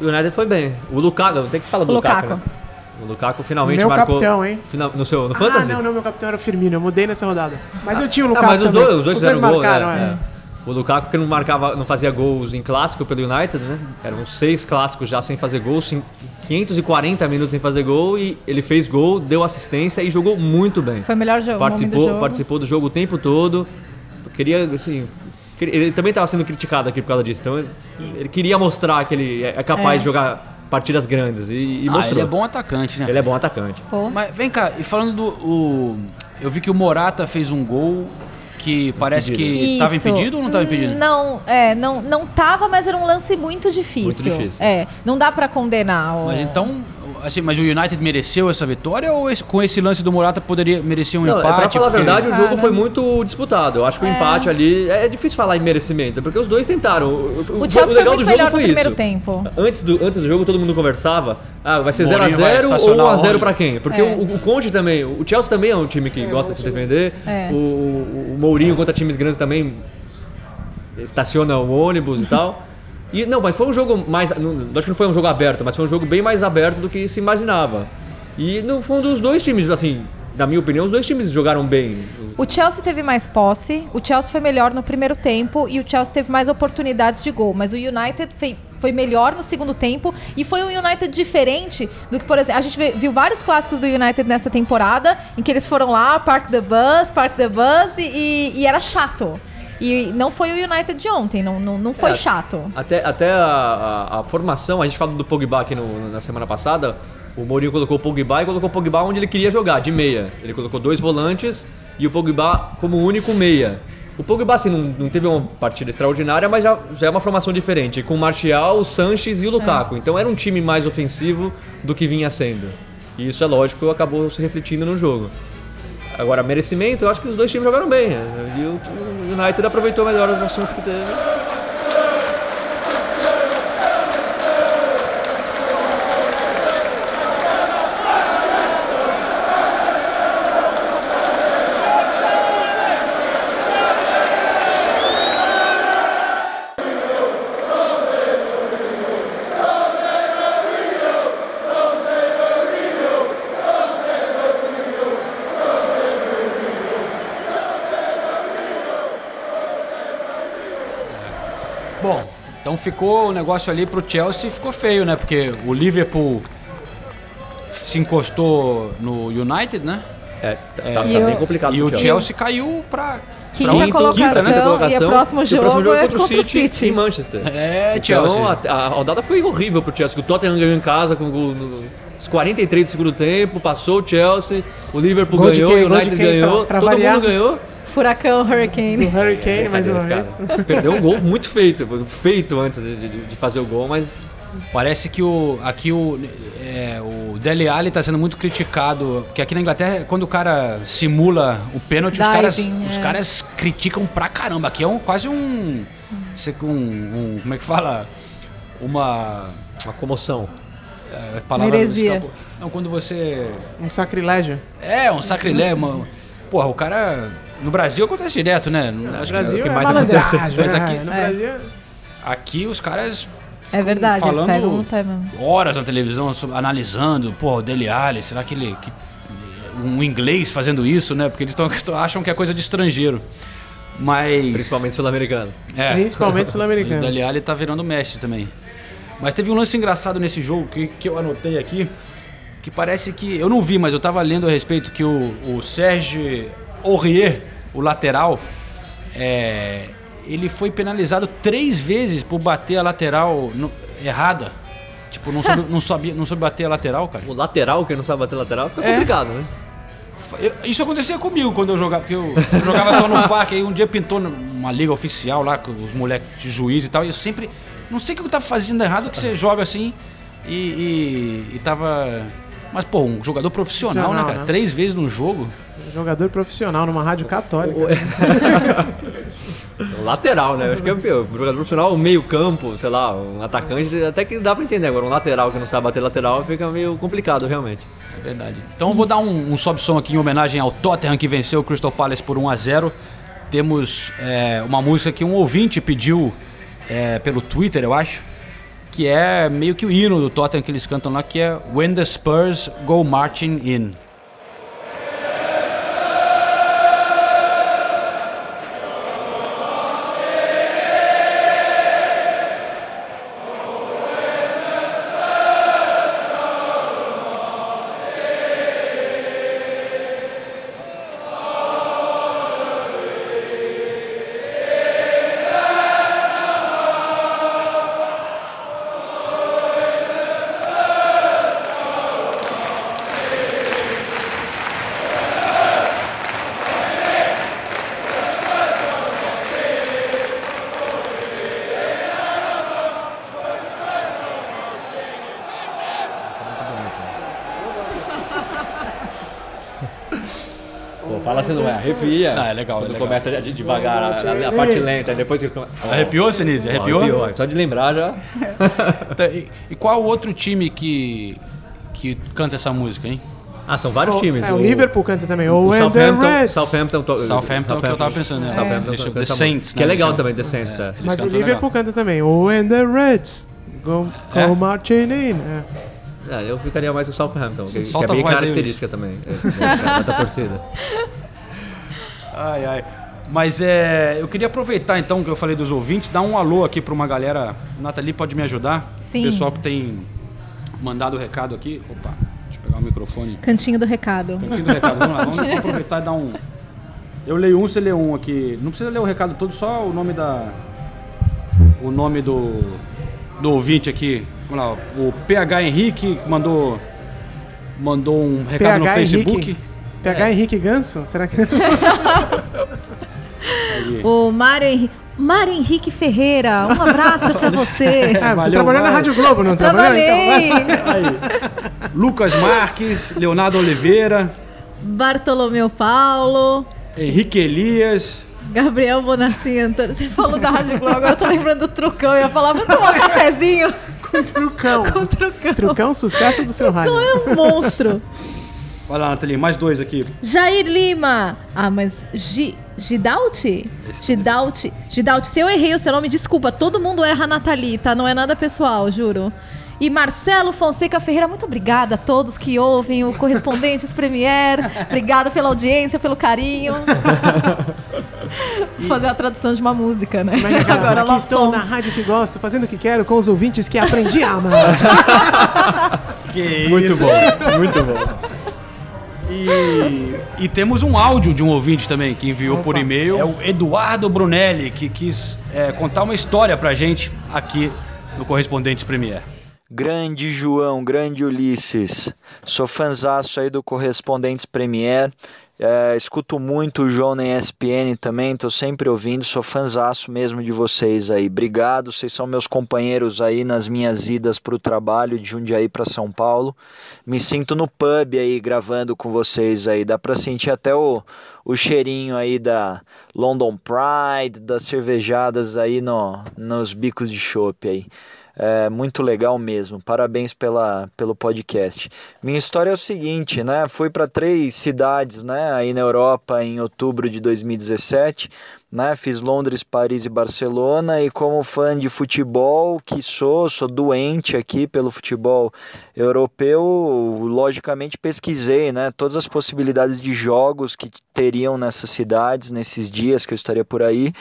A: O United foi bem. O Lukaku, tem que falar do
G: O
A: Lukaku.
G: Lukaku.
A: né? O Lukaku finalmente
H: Meu
A: marcou.
H: capitão, hein?
A: Final, no seu no
H: Ah,
A: Fantasy?
H: não, não, meu capitão era o Firmino. Eu mudei nessa rodada. Mas eu tinha o
A: Ah,
H: Lukaku
A: mas os dois, os dois fizeram gol,
H: marcaram,
A: né?
H: é.
A: É. O Lukaku que não marcava, não fazia gols em clássico pelo United, né? Eram seis clássicos já sem fazer gol, cin- 540 minutos sem fazer gol e ele fez gol, deu assistência e jogou muito bem.
G: Foi o melhor jogo, nome do
A: Participou,
G: jogo.
A: participou do jogo o tempo todo. Queria, assim. Ele também estava sendo criticado aqui por causa disso. Então ele, ele queria mostrar que ele é capaz
G: É.
A: de jogar partidas grandes. E, e
F: Ah,
A: mostrou.
F: ele é bom atacante, né?
A: Ele é bom atacante.
G: Pô.
F: Mas vem cá, e falando do. o- eu vi que o Morata fez um gol que parece que estava impedido ou não estava impedido?
G: Não, é, não, não tava, mas era um lance muito difícil.
A: Muito difícil.
G: É, não dá pra condenar. o-
F: Mas então, assim, mas o United mereceu essa vitória ou esse- com esse lance do Morata poderia merecer um
A: Não, é,
F: empate?
A: pra falar a
F: porque-
A: verdade, o jogo
G: Cara.
A: foi muito disputado. Eu acho que o
G: É.
A: empate ali. É difícil falar em merecimento, porque os dois tentaram.
G: O Chelsea foi muito melhor no primeiro tempo.
A: Antes do, antes do jogo, todo mundo conversava. Ah, vai ser
F: Mourinho
A: 0x0
F: vai
A: ou
F: estacionar
A: 1x0
F: onde?
A: pra quem? Porque
G: É.
A: o, o Conte também, o Chelsea também é um time que gosta de se defender.
G: É.
A: O, o, o Mourinho contra times grandes também estaciona o ônibus e tal. E não, mas foi um jogo mais. Não, acho que não foi um jogo aberto, mas foi um jogo bem mais aberto do que se imaginava. E no fundo, os dois times, assim, na minha opinião, os dois times jogaram bem.
G: O Chelsea teve mais posse, o Chelsea foi melhor no primeiro tempo e o Chelsea teve mais oportunidades de gol. Mas o United foi, foi melhor no segundo tempo e foi um United diferente do que, por exemplo, a gente viu vários clássicos do United nessa temporada em que eles foram lá, Park the Bus, Park the Bus e, e era chato. E não foi o United de ontem, não, não, não foi
A: É,
G: chato.
A: Até, até a, a- a formação, a gente falou do Pogba aqui no- na semana passada. O Mourinho colocou o Pogba e colocou o Pogba onde ele queria jogar, de meia. Ele colocou dois volantes e o Pogba como único meia. O Pogba, assim, não, não teve uma partida extraordinária, mas já, já é uma formação diferente. Com o Martial, o Sanches e o Lukaku. Então era um time mais ofensivo do que vinha sendo. E isso, é lógico, acabou se refletindo no jogo. Agora, merecimento, eu acho que os dois times jogaram bem. E o United aproveitou melhor as chances que teve.
F: Ficou o negócio ali pro Chelsea ficou feio, né? Porque o Liverpool se encostou no United, né?
A: É, tá,
F: É,
A: tá
G: E
A: bem
G: o-
A: complicado
F: E o Chelsea caiu pra.
G: Quinta
F: pra um-
G: colocação, e o próximo jogo é contra o City.
A: em Manchester.
F: É,
A: então,
F: Chelsea.
A: a, a rodada foi horrível pro Chelsea. O Tottenham ganhou em casa com os 43 do segundo tempo, passou o Chelsea, o Liverpool
H: Gol
A: ganhou, o United
H: quem?
A: ganhou,
H: Pra- pra
A: todo
H: variar.
A: mundo ganhou.
G: Furacão Hurricane.
H: Do Hurricane, mais uma vez.
A: Perdeu um gol muito feito, feito antes de, de- de fazer o gol, mas
F: Parece que o, aqui o, é, o Dele Alli tá sendo muito criticado, porque aqui na Inglaterra, quando o cara simula o pênalti, os
G: Diving,
F: caras,
G: é.
F: os caras criticam pra caramba. Aqui é um, quase um, sei que um, um- Como é que fala? Uma.
A: uma comoção.
F: É, palavra
G: Uma heresia.
F: escapou. Não, quando você.
H: Um sacrilégio.
F: É, um sacrilégio. Uma, porra, o cara. No Brasil acontece direto, né?
H: No
F: Acho que
H: Brasil
A: o que
H: é
A: mais
H: malandragem.
F: acontece. Mas
H: né?
F: aqui-
H: no
G: É.
H: Brasil...
F: Aqui os caras.
G: É verdade, eles
F: falando
G: pegam pé mesmo.
F: horas na televisão analisando, pô, o Dele Alli, será que ele. Que, um inglês fazendo isso, né? Porque eles tão, acham que é coisa de estrangeiro. Mas.
A: Principalmente sul-americano.
F: É.
H: Principalmente
F: O
H: sul-americano.
F: Dele Alli tá virando Messi também. Mas teve um lance engraçado nesse jogo que, que eu anotei aqui, que parece que. Eu não vi, mas eu tava lendo a respeito que o, o Sérgio Aurier, o lateral, é, ele foi penalizado três vezes por bater a lateral no- errada. Tipo, não soube, não, sabia, não soube bater a lateral, cara.
A: O lateral, quem não sabe bater lateral, fica
F: É.
A: complicado, né?
F: Eu- isso acontecia comigo quando eu jogava, porque eu, eu jogava só no parque, aí um dia pintou uma liga oficial lá com os moleques de juiz e tal, e eu sempre. Não sei o que eu tava fazendo errado, que você joga assim e, e, e tava. Mas, pô, um jogador profissional, né,
H: Profissional,
F: cara?
H: né?
F: Três vezes no jogo.
H: Jogador profissional numa rádio católica.
A: Lateral, né? Eu acho que é o jogador profissional, o meio campo, sei lá, um atacante, até que dá pra entender. Agora, um lateral que não sabe bater lateral fica meio complicado, realmente.
F: É verdade. Então eu vou dar um, um sobe-som aqui em homenagem ao Tottenham que venceu o Crystal Palace por 1 a 0 Temos é, uma música que um ouvinte pediu é, pelo Twitter, eu acho, que é meio que o hino do Tottenham que eles cantam lá, que é When the Spurs Go Marching In.
A: Arrepia.
F: Ah, é legal, é
A: Quando
F: legal.
A: começa de- devagar a, a- a parte lenta, depois que.
F: Arrepiou, Sinise? Arrepiou?
A: Só de lembrar já.
F: Tá, E, e qual o outro time que, que canta essa música, hein?
A: Ah, são vários
H: O-
A: times.
H: É, o Liverpool canta também. O,
A: O
H: And the
A: Southampton,
H: Reds.
A: Southampton, to-
F: Southampton, é o que eu tava pensando, né?
A: Southampton
F: Eles chamam
A: canta
F: The
A: muito.
F: Saints,
A: Que é
F: né,
A: legal
F: eles
A: também. The Saints.
F: É,
A: é.
H: Mas o
F: cantam
H: Liverpool
F: legal.
H: canta também. O And the Reds. Go,
F: É?
H: go marching in. É.
A: Ah, eu ficaria mais com o Southampton, que, que é
F: a
A: bem
F: voz aí,
A: característica também. É, é, da torcida.
F: Ai, ai. Mas é, eu queria aproveitar então que eu falei dos ouvintes, dar um alô aqui para uma galera. Nathalie pode me ajudar?
G: Sim.
F: O pessoal que tem mandado o recado aqui. Opa, deixa eu pegar o microfone.
G: Cantinho do recado.
F: Cantinho do recado. Vamos lá, vamos aproveitar e dar um. Eu leio um, você lê um aqui. Não precisa ler o recado todo, só o nome da. O nome do. Do ouvinte aqui. Vamos lá, o PH Henrique mandou. Mandou um recado no
H: PH
F: Facebook.
H: Henrique. PH Henrique Ganso? Será que.
G: O Mário Henrique. Mário Henrique Ferreira, um abraço pra você.
H: Ah, você
F: Valeu,
H: trabalhou na
F: vai.
H: Rádio Globo, não trabalhou? Então,
F: Lucas Marques, Leonardo Oliveira,
G: Bartolomeu Paulo,
F: Henrique Elias.
G: Gabriel Bonassi Antônio. Você falou da Rádio Globo, agora eu tô lembrando do trucão. Eu ia falar, vamos tomar um cafezinho.
H: Com trucão.
G: Com trucão.
H: Trucão, sucesso do seu rádio.
G: Trucão é um monstro.
F: Vai lá, Nathalie, mais dois aqui.
G: Jair Lima. Ah, mas Gi, Gidalti? Gidalti. Gidalti, se eu errei o seu nome, desculpa. Todo mundo erra, Nathalie, tá? Não é nada pessoal, juro. E Marcelo Fonseca Ferreira, muito obrigada a todos que ouvem o Correspondentes Premier. Obrigada pela audiência, pelo carinho. Vou fazer a tradução de uma música, né?
H: Mas, cara,
G: Agora,
H: aqui estou
G: Songs.
H: na rádio que gosto, fazendo o que quero com os ouvintes que aprendi a amar.
F: Que
A: Muito
F: isso.
A: bom, muito bom.
F: E, e temos um áudio de um ouvinte também que enviou por e-mail. É o Eduardo Brunelli, que quis é, contar uma história pra gente aqui no Correspondentes Premier.
L: Grande João, grande Ulisses. Sou fanzaço aí do Correspondentes Premier. É, escuto muito o João na ESPN também, tô sempre ouvindo, sou fanzaço mesmo de vocês aí. Obrigado, vocês são meus companheiros aí nas minhas idas pro trabalho de Jundiaí para São Paulo. Me sinto no pub aí gravando com vocês aí, dá pra sentir até o, o cheirinho aí da London Pride, das cervejadas aí no, nos bicos de chopp aí. É muito legal mesmo. Parabéns pela, pelo podcast. Minha história é o seguinte, né? Fui para três cidades, né? Aí na Europa em outubro de 2017, né? Fiz Londres, Paris e Barcelona e como fã de futebol que sou, sou doente aqui pelo futebol europeu, logicamente pesquisei, né? Todas as possibilidades de jogos que teriam nessas cidades nesses dias que eu estaria por aí.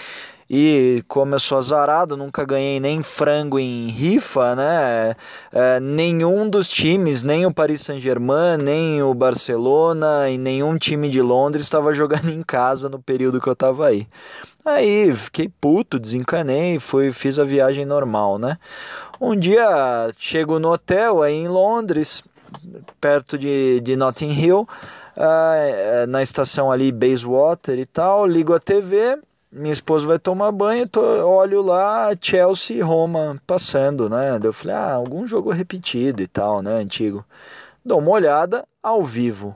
L: E como eu sou azarado, nunca ganhei nem frango em rifa, né? É, nenhum dos times, nem o Paris Saint-Germain, nem o Barcelona e nenhum time de Londres estava jogando em casa no período que eu estava aí. Aí fiquei puto, desencanei, fui, fiz a viagem normal, né? Um dia chego no hotel aí em Londres, perto de, de Notting Hill, ah, na estação ali Bayswater e tal, ligo a TV, minha esposa vai tomar banho, tô, olho lá Chelsea e Roma passando, né? Daí Eu falei, ah, algum jogo repetido e tal, né? Antigo. Dou uma olhada ao vivo.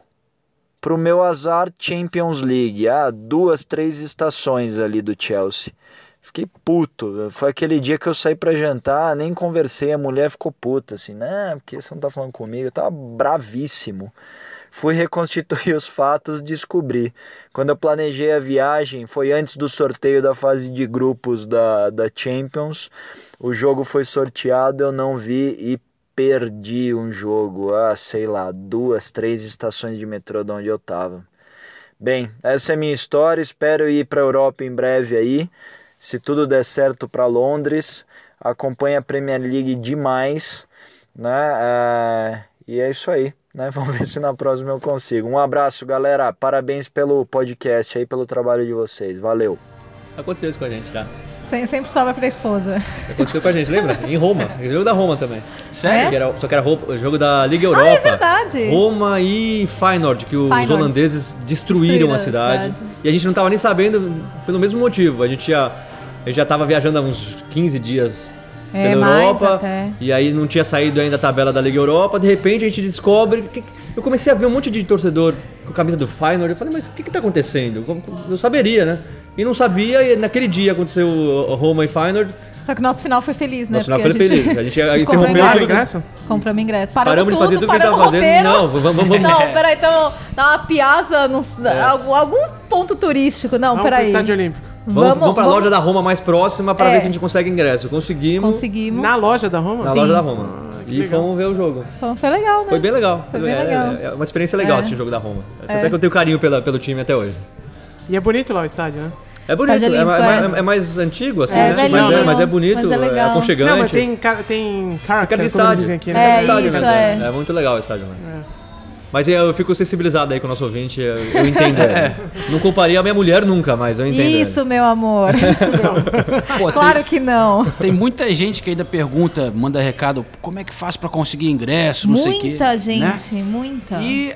L: Pro meu azar, Champions League. Ah, duas, três estações ali do Chelsea. Fiquei puto. Foi aquele dia que eu saí pra jantar, nem conversei. A mulher ficou puta, assim, né? Porque você não tá falando comigo? Eu tava bravíssimo. Fui reconstituir os fatos, descobri. Quando eu planejei a viagem, foi antes do sorteio da fase de grupos da, da Champions. O jogo foi sorteado, eu não vi e perdi um jogo. Ah, sei lá, duas, três estações de metrô de onde eu tava. Bem, essa é a minha história. Espero ir para a Europa em breve aí. Se tudo der certo para Londres, acompanha a Premier League demais, né? Ah, e é isso aí, né? Vamos ver se na próxima eu consigo. Um abraço, galera. Parabéns pelo podcast aí, pelo trabalho de vocês. Valeu.
A: Aconteceu isso com a gente já.
G: Sem- Sempre sobra pra esposa.
A: Aconteceu com a gente, lembra? Em Roma. O jogo da Roma também.
G: Sério?
A: Que era- só que era o jogo da Liga
G: Ah,
A: Europa.
G: é verdade.
A: Roma e Feyenoord, que os
G: Feyenoord.
A: holandeses destruíram,
G: Destruíram
A: a
G: a
A: cidade.
G: cidade.
A: E a gente não tava nem sabendo pelo mesmo motivo. A gente já, a gente já tava viajando há uns 15 dias
G: É,
A: pela
G: mais
A: Europa.
G: até.
A: E aí não tinha saído ainda a tabela da Liga Europa. De repente a gente descobre. que- eu comecei a ver um monte de torcedor com a camisa do Feyenoord. Eu falei, mas o que, que tá acontecendo? Eu saberia, né? E não sabia, e naquele dia aconteceu o Roma e Feyenoord.
G: Só que o nosso final foi feliz, né?
A: Nosso final
G: Porque
A: foi feliz. A gente interrompeu
G: comprou
A: tudo.
G: ingresso. Compramos ingresso. Paramos,
A: Paramos de
G: tudo,
A: fazer tudo que a gente
G: paramos
A: tava
G: o
A: fazendo. Não, vamos, vamos.
G: Não, peraí, então, dá uma piazza, num, algum, algum ponto turístico. Não,
H: Vamos
G: peraí.
H: Estádio Olímpico.
A: Vamos, vamos pra loja da Roma mais próxima pra
G: É.
A: ver se a gente consegue ingresso. Conseguimos.
G: Conseguimos.
H: Na loja da Roma?
A: Na
G: Sim.
A: loja da Roma. e
H: legal.
A: fomos ver o jogo.
G: Então foi legal, né?
A: Foi bem legal.
G: Foi bem
A: é,
G: legal.
A: é uma experiência legal
G: É.
A: assistir o jogo da Roma.
G: É.
A: Até que eu tenho carinho pela, pelo time até hoje.
H: E é bonito lá o estádio, né?
A: É bonito, é, ma-
G: Olímpico,
A: é
G: é.
A: é mais antigo, assim,
G: É,
A: né? Mas é,
G: velhinho,
A: mas é bonito,
G: mas é
A: é,
G: legal.
A: aconchegante.
H: Não, mas tem, tem character,
A: Cara de
H: como
A: estádio.
H: dizem aqui,
G: É,
H: né?
A: estádio
G: isso,
A: mesmo.
G: é.
A: É muito legal o estádio, né?
H: É.
A: Mas eu fico sensibilizado aí com o nosso ouvinte, eu, eu entendo. Não culparia a minha mulher nunca, mas eu entendo.
G: Isso, meu amor.
F: Pô,
G: claro que não.
F: tem, tem muita gente que ainda pergunta, manda recado, como é que faz pra conseguir ingresso, não sei o quê.
G: Muita
F: né?
G: gente, muita.
F: E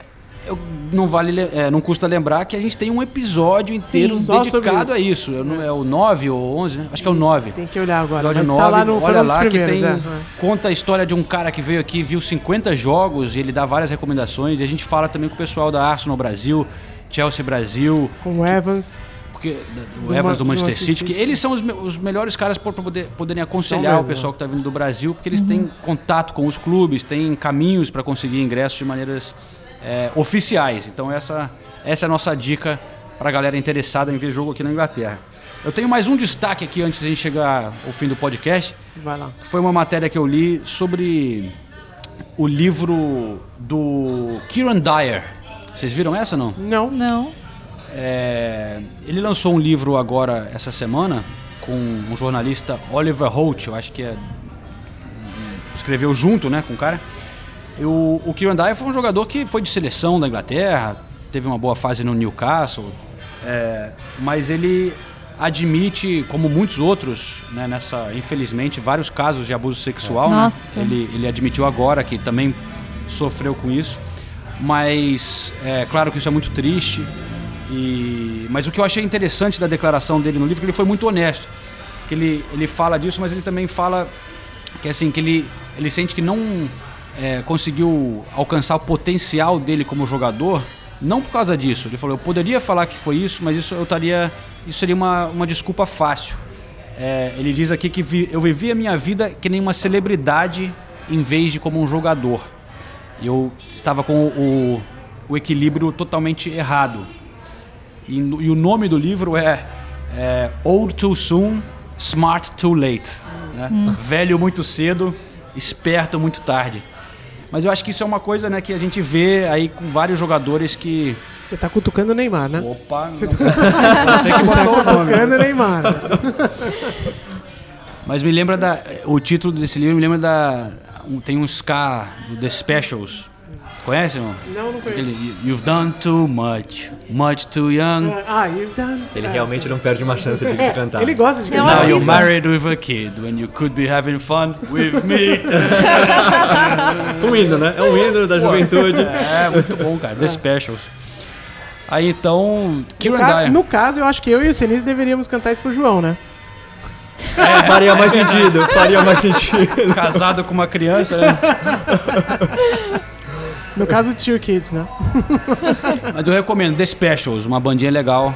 F: eu- não vale, le- é, não custa lembrar que a gente tem um episódio inteiro
H: Sim.
F: Dedicado a
H: isso.
F: Eu não- É o 9 ou 11, né? Acho que é o 9.
H: Tem que olhar agora.
F: Episódio
H: Mas
F: 9,
H: tá lá no,
F: olha lá que tem.
H: é, é.
F: Conta a história de um cara que veio aqui, viu 50 jogos e ele dá várias recomendações. E a gente fala também com o pessoal da Arsenal Brasil, Chelsea Brasil,
H: Com o Evans.
F: porque, o
H: Do
F: Evans do Manchester City,
H: Manchester
F: que
H: City.
F: eles são os, me- os melhores caras para poder, poderem aconselhar o pessoal que está vindo do Brasil, porque eles têm contato com os clubes, têm caminhos para conseguir ingressos de maneiras é, oficiais. Então essa, essa é a nossa dica para a galera interessada em ver jogo aqui na Inglaterra. Eu tenho mais um destaque aqui antes da gente chegar ao fim do podcast,
H: Vai lá.
F: que foi uma matéria que eu li sobre o livro do Kieran Dyer. Vocês viram essa não?
H: Não.
G: Não.
F: É, ele lançou um livro agora, essa semana, com um jornalista, Oliver Holt, eu acho que é. Escreveu junto né, com o cara. E o, Kieran Dyer foi um jogador que foi de seleção da Inglaterra, teve uma boa fase no Newcastle, é, mas ele admite, como muitos outros, né, nessa, infelizmente, vários casos de abuso sexual. né?
G: Nossa.
F: Ele, ele admitiu agora que também sofreu com isso. Mas é claro que isso é muito triste. E, mas o que eu achei interessante da declaração dele no livro é que ele foi muito honesto. Que ele, ele fala disso, mas ele também fala que assim que ele, ele sente que não é, conseguiu alcançar o potencial dele como jogador, não por causa disso. Ele falou, eu poderia falar que foi isso, mas isso eu estaria, isso seria uma, uma desculpa fácil. É, ele diz aqui que vi- eu vivi a minha vida que nem uma celebridade em vez de como um jogador. Eu estava com o, o equilíbrio totalmente errado. E, e o nome do livro é, é Old Too Soon, Smart Too Late. né?
G: Hum.
F: Velho muito cedo, esperto muito tarde. Mas eu acho que isso é uma coisa né, que a gente vê aí com vários jogadores que.
H: Você tá cutucando o Neymar, né?
F: Opa,
H: Você
F: não.
H: tá,
F: Você que botou o nome.
H: cutucando o Neymar.
F: Mas me lembra da. O título desse livro me lembra da. um- tem um ska do The Specials. Conhece, não?
H: Não, não conheço.
F: Aquele, You've done too much, much too young.
H: Ah, you've done...
A: Ele
H: ah,
A: realmente não perde uma chance de, de cantar.
H: Ele gosta de
G: É
H: cantar.
F: Now you're married with a kid when you could be having fun with me.
A: Um hino, né? É um hino da juventude.
F: é, muito bom, cara. The Specials. Aí então,
H: No,
F: Kieran
H: ca-
F: Dyer.
H: no caso, eu acho que eu e o Senise deveríamos cantar isso pro João, né?
A: Faria mais sentido, faria mais sentido.
F: Casado com uma criança, né?
H: No caso, Two Kids, né?
F: Mas eu recomendo The Specials, uma bandinha legal.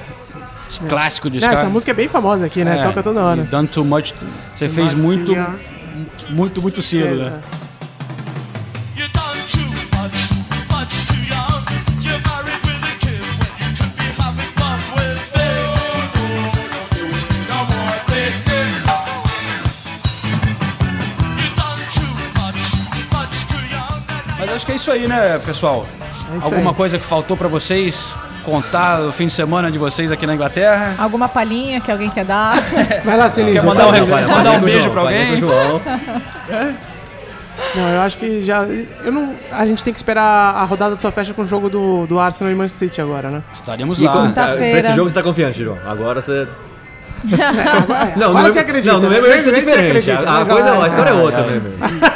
F: Clássico de
H: Não, essa música é bem famosa aqui, né?
F: É,
H: Toca toda hora.
F: Done Too Much. Você
H: Too
F: fez
H: much,
F: muito,
H: yeah.
F: muito, muito cedo,
H: Cedo,
F: né? Isso aí, né, pessoal?
H: É isso
F: Alguma
H: aí.
F: coisa que faltou pra vocês contar o fim de semana de vocês aqui na Inglaterra?
G: Alguma palhinha que alguém quer dar?
H: Vai lá, Senise.
F: Quer mandar um, mandar um beijo
A: o
F: alguém?
A: João.
H: Não, eu acho que já. Eu não, a gente tem que esperar a rodada só fecha com o jogo do, do Arsenal e Manchester City agora, né?
F: Estaremos
A: E
F: lá.
A: tá, pra
G: Quinta-feira.
A: esse jogo você tá confiante, João. Agora você.
H: Agora,
A: Não,
H: agora
A: no
H: você acredita.
A: Não, no
H: né?
A: é
H: Você
A: diferente.
H: acredita,
A: A, a coisa, a história é outra, né, meu?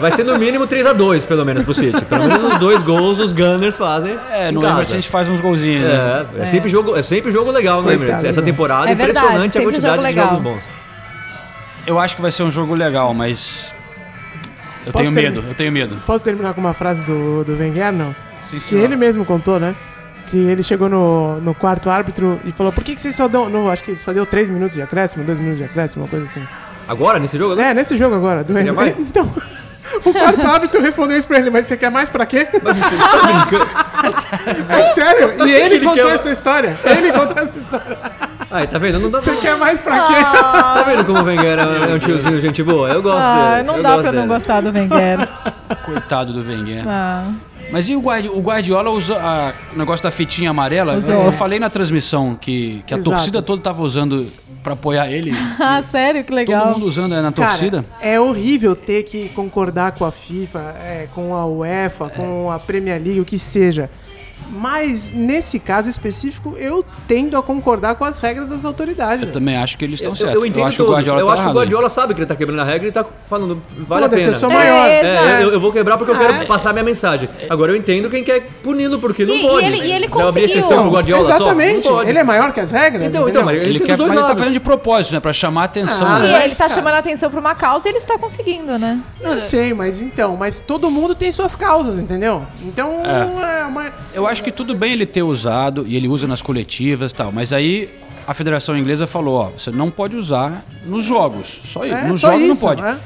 A: Vai ser no mínimo 3x2, pelo menos, pro City. Pelo menos os dois gols os Gunners fazem.
F: É, no. Emirates a gente faz uns golzinhos, né?
A: É, é, sempre jogo, é sempre jogo legal no
H: Coitado,
A: Emirates. Essa
H: né?
A: temporada
G: É
A: é
G: verdade,
A: impressionante a quantidade
G: jogo
A: de jogos bons.
F: Eu acho que vai ser um jogo legal, mas. Eu
H: Posso
F: tenho medo, eu tenho medo.
H: Posso terminar com uma frase do, do Wenger, não?
F: Sim,
H: Que ele mesmo contou, né? Que ele chegou no, no quarto árbitro e falou: Por que, que vocês só dão. No, acho que só deu 3 minutos de acréscimo, 2 minutos de acréscimo, uma coisa assim.
A: Agora, nesse jogo?
H: É, nesse jogo agora, do
A: Queria
H: Wenger.
A: mais?
H: Então, O quarto árbitro respondeu isso pra ele, mas você quer mais pra quê? É sério, e ele
A: Ele
H: contou
A: quer-
H: essa história. Ele contou essa história.
A: Aí, tá vendo? Não dá
H: Você quer mais pra quê?
A: Tá vendo como o Wenger é um tiozinho, gente boa? Eu gosto
G: Ah,
A: dele.
G: não
A: eu
G: dá pra não
A: dele.
G: gostar do Wenger.
F: Coitado do Wenger.
G: Ah.
F: Mas e o, Guardi- o Guardiola usou a- o negócio da fitinha amarela?
G: Usou.
F: Eu falei na transmissão que, que a
H: Exato.
F: torcida toda tava usando pra apoiar ele.
G: Ah, sério? Que legal.
F: Todo mundo usando é, na torcida.
H: Cara, é horrível ter que concordar com a FIFA, é, com a UEFA, com a Premier League, o que seja. Mas nesse caso específico, eu tendo a concordar com as regras das autoridades.
F: Eu também acho que eles estão
A: Eu,
F: certos.
A: eu entendo
F: acho que o
A: todos.
F: Guardiola
A: eu
F: tá
A: acho que o. Guardiola sabe que ele tá quebrando a regra e tá falando, vale a pena.
H: eu sou maior.
G: É,
A: É, eu, eu vou quebrar porque eu quero
H: é?
A: passar minha mensagem. Agora eu entendo quem quer puni-lo, porque não
G: E- e
A: pode.
G: ele- e ele
A: Se eu abrir
G: conseguiu.
A: exceção pro Guardiola
H: Exatamente.
A: só, não pode.
H: Ele é maior que as regras?
A: Então, então,
H: entendeu?
A: ele,
F: Ele, quer,
A: dois
F: mas ele tá fazendo de propósito, né? Pra chamar a atenção.
H: Ah,
F: né?
G: E ele tá
H: cara-
G: chamando a atenção pra uma causa e ele está conseguindo, né?
H: Eu sei, mas então, mas todo mundo tem suas causas, entendeu? Então, é, uma...
F: Eu acho que tudo bem ele ter usado, e ele usa nas coletivas e tal, mas aí a Federação Inglesa falou, ó, você não pode usar nos jogos. Só isso.
H: É,
F: nos
H: só
F: jogos
H: isso,
F: não pode.
H: é.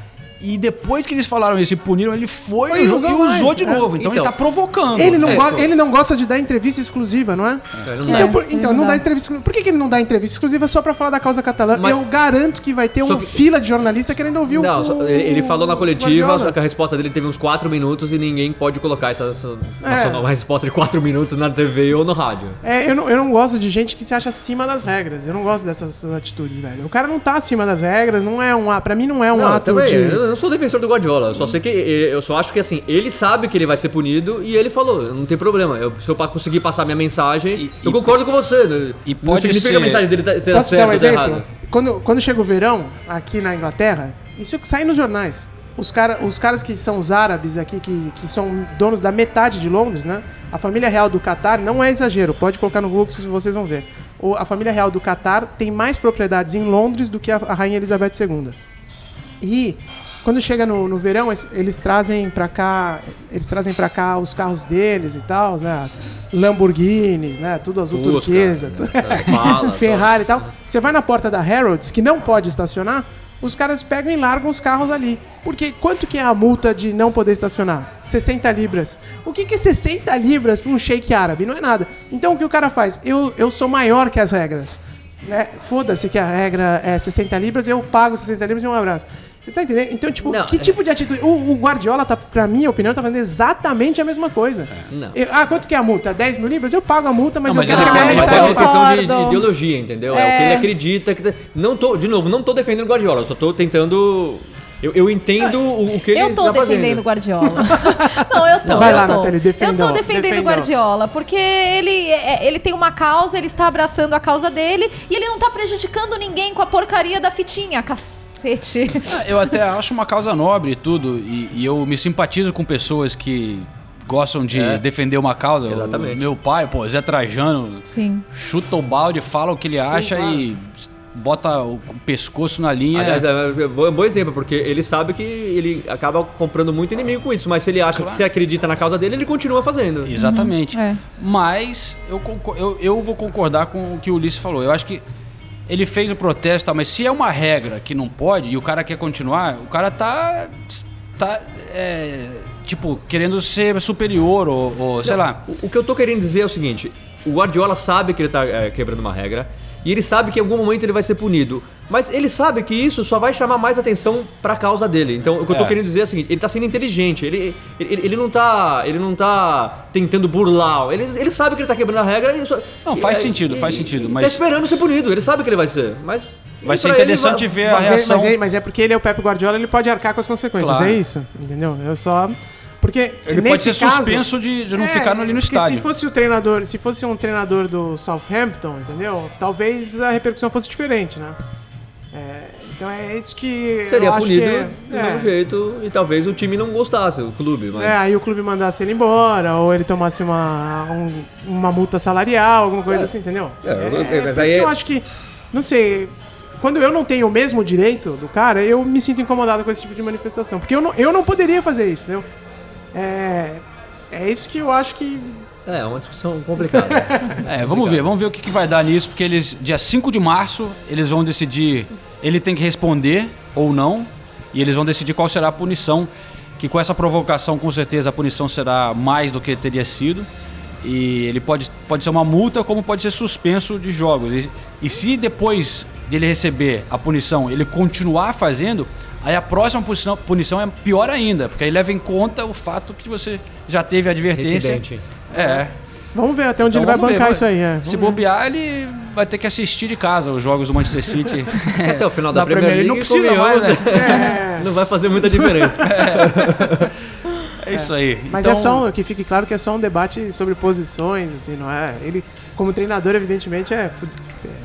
F: E depois que eles falaram isso e puniram, ele foi,
H: Foi
F: no
H: e
F: jogo
H: usou
F: e usou
H: mais,
F: de
H: é.
F: novo. Então, ele
A: Então.
F: tá provocando.
H: Ele não,
A: É,
H: go-
A: pô.
H: ele não gosta de dar entrevista exclusiva, não é?
A: É, ele não
H: Então,
A: dá.
H: por- então
G: não
H: não
G: dá.
H: entrevista exclusiva. Por que, que ele não dá entrevista exclusiva só pra falar da causa catalã?
A: Mas-
H: Eu garanto que vai ter uma
A: que-
H: fila de jornalista querendo ouvir o-
A: Não,
H: o.
A: ele, ele falou na coletiva, só que a resposta dele teve uns 4 minutos e ninguém pode colocar essa, essa
H: É.
A: uma resposta de 4 minutos na TV ou no rádio.
H: É, eu não, eu não gosto de gente que se acha acima das regras. Eu não gosto dessas atitudes, velho. O cara não tá acima das regras, não é um a- Pra mim não é um
A: Não,
H: ato
A: também,
H: de.
A: eu não sou defensor do Guardiola, eu só sei que eu só acho que assim, ele sabe que ele vai ser punido e ele falou, não tem problema, eu, se eu conseguir passar minha mensagem,
F: E-
A: eu
F: e-
A: concordo com você. né?
F: e
A: não
F: pode
A: significa
F: ser-
A: que a mensagem dele tá, ter
H: Posso
A: certo
H: dar um
A: ou
H: exemplo?
A: errado.
H: Quando, quando chega o verão, aqui na Inglaterra, isso sai nos jornais. Os, cara, os caras que são os árabes aqui, que, que são donos da metade de Londres, né? A família real do Catar, não é exagero, pode colocar no Google que vocês vão ver. O- a família real do Catar tem mais propriedades em Londres do que a, a Rainha Elizabeth II. E quando chega no, no verão, es- eles trazem pra cá, eles trazem para cá os carros deles e tal, né? As Lamborghinis, né? Tudo azul
A: Fusca,
H: turquesa,
A: né?
H: tu-
A: Fala,
H: Ferrari e tal. Você vai na porta da Harrods, que não pode estacionar, os caras pegam e largam os carros ali. Porque quanto que é a multa de não poder estacionar? 60 libras. O que, que é 60 libras para um shake árabe? Não é nada. Então o que o cara faz? Eu, eu sou maior que as regras. Né? Foda-se que a regra é 60 libras, eu pago 60 libras e um abraço. Você tá entendendo? Então, tipo,
A: Não,
H: que
A: é-
H: tipo de atitude? O, o Guardiola, tá, pra minha opinião, tá fazendo exatamente a mesma coisa.
A: Não.
H: Eu- ah, quanto que é a multa? 10 mil libras? Eu pago a multa, mas
F: Não,
H: eu
F: mas
H: quero
F: ele
H: que a minha
F: tem-
A: Mas é uma questão de, de ideologia, entendeu? É. o que ele acredita. Que... Não tô, de novo, não tô defendendo o Guardiola, eu só tô tentando. Eu, eu entendo o, o que ele
G: Eu tô
A: tá
G: defendendo o
A: fazendo.
G: Guardiola. não, eu tô.
H: Vai
G: eu
H: lá,
G: tô.
H: Nathalie, defenda,
G: Eu tô defendendo o. Guardiola, porque ele, é- ele tem uma causa, ele está abraçando a causa dele e ele não tá prejudicando ninguém com a porcaria da fitinha, cacete.
F: Ah, Eu até acho uma causa nobre e tudo, e, e eu me simpatizo com pessoas que gostam de
A: É.
F: defender uma causa.
A: Exatamente.
F: O meu pai, pô, Zé Trajano,
G: Sim.
F: chuta o balde, fala o que ele acha
H: claro.
F: e bota o pescoço na linha.
A: Aliás, é é um bom, bom exemplo, porque ele sabe que ele acaba comprando muito inimigo com isso, mas se ele acha que se acredita na causa dele, ele continua fazendo.
F: Exatamente.
G: É.
F: Mas eu, eu, eu vou concordar com o que o Ulisses falou. Eu acho que ele fez o protesto, tal, mas se é uma regra que não pode e o cara quer continuar, o cara tá. tá é, tipo, querendo ser superior ou, ou sei
A: Não,
F: lá.
A: O, que eu tô querendo dizer é o seguinte: o Guardiola sabe que ele tá é, quebrando uma regra. E ele sabe que em algum momento ele vai ser punido. Mas ele sabe que isso só vai chamar mais atenção pra causa dele. Então, o que eu tô
F: É.
A: querendo dizer é o seguinte: ele tá sendo inteligente. Ele, ele, ele não tá. Ele não tá tentando burlar. Ele, ele sabe que ele tá quebrando a regra. E só,
F: Não, faz
A: e-
F: sentido, faz sentido,
A: e
F: mas-
A: Tá esperando ser punido. Ele sabe que ele vai ser. Mas.
F: Vai
A: e
F: ser
A: pra ele
F: interessante
A: vai-
F: ver a
H: Mas é,
F: reação.
H: mas, é, mas é porque ele é o Pep Guardiola, ele pode arcar com as consequências,
F: Claro.
H: é isso? Entendeu? Eu só... Porque
F: Ele pode ser
H: caso-
F: suspenso de, de não
H: É,
F: ficar ali no
H: porque
F: estádio.
H: se fosse o treinador, se fosse um treinador do Southampton, entendeu? Talvez a repercussão fosse diferente, né? É, então é isso que
A: Seria
H: eu acho
A: punido
H: que
A: do
H: é,
A: mesmo jeito. E talvez o time não gostasse, o clube. Mas...
H: é, aí o clube mandasse ele embora, ou ele tomasse uma, um- uma multa salarial, alguma coisa assim, entendeu?
A: É,
H: É,
A: é, mas
H: por
A: aí
H: isso que
A: é-
H: eu acho que, não sei, quando eu não tenho o mesmo direito do cara, eu me sinto incomodado com esse tipo de manifestação. Porque eu não, eu não poderia fazer isso, entendeu? É, é isso que eu acho que
A: É, é uma discussão complicada.
F: É, vamos ver, vamos ver o que, que vai dar nisso, porque eles, dia 5 de março, eles vão decidir, ele tem que responder ou não, e eles vão decidir qual será a punição que com essa provocação, com certeza, a punição será mais do que teria sido. E ele pode, pode ser uma multa, como pode ser suspenso de jogos. E, e se depois de ele receber a punição, ele continuar fazendo, aí a próxima punição, punição é pior ainda, porque aí leva em conta o fato que você já teve advertência.
A: Incidente.
F: É.
H: Vamos ver até onde
F: Então
H: ele vai
F: ver,
H: bancar
F: vamos-
H: isso aí. É.
F: Se
H: ver.
F: bobear, ele vai ter que assistir de casa os jogos do Manchester City.
A: Até o final da,
F: Da
A: Premier League,
F: Premier League não precisa mais, né?
A: Não vai fazer muita diferença.
F: É isso aí.
H: Mas
F: Então,
H: é só um, que fique claro que é só um debate sobre posições, assim, não é? Ele, como treinador, evidentemente, é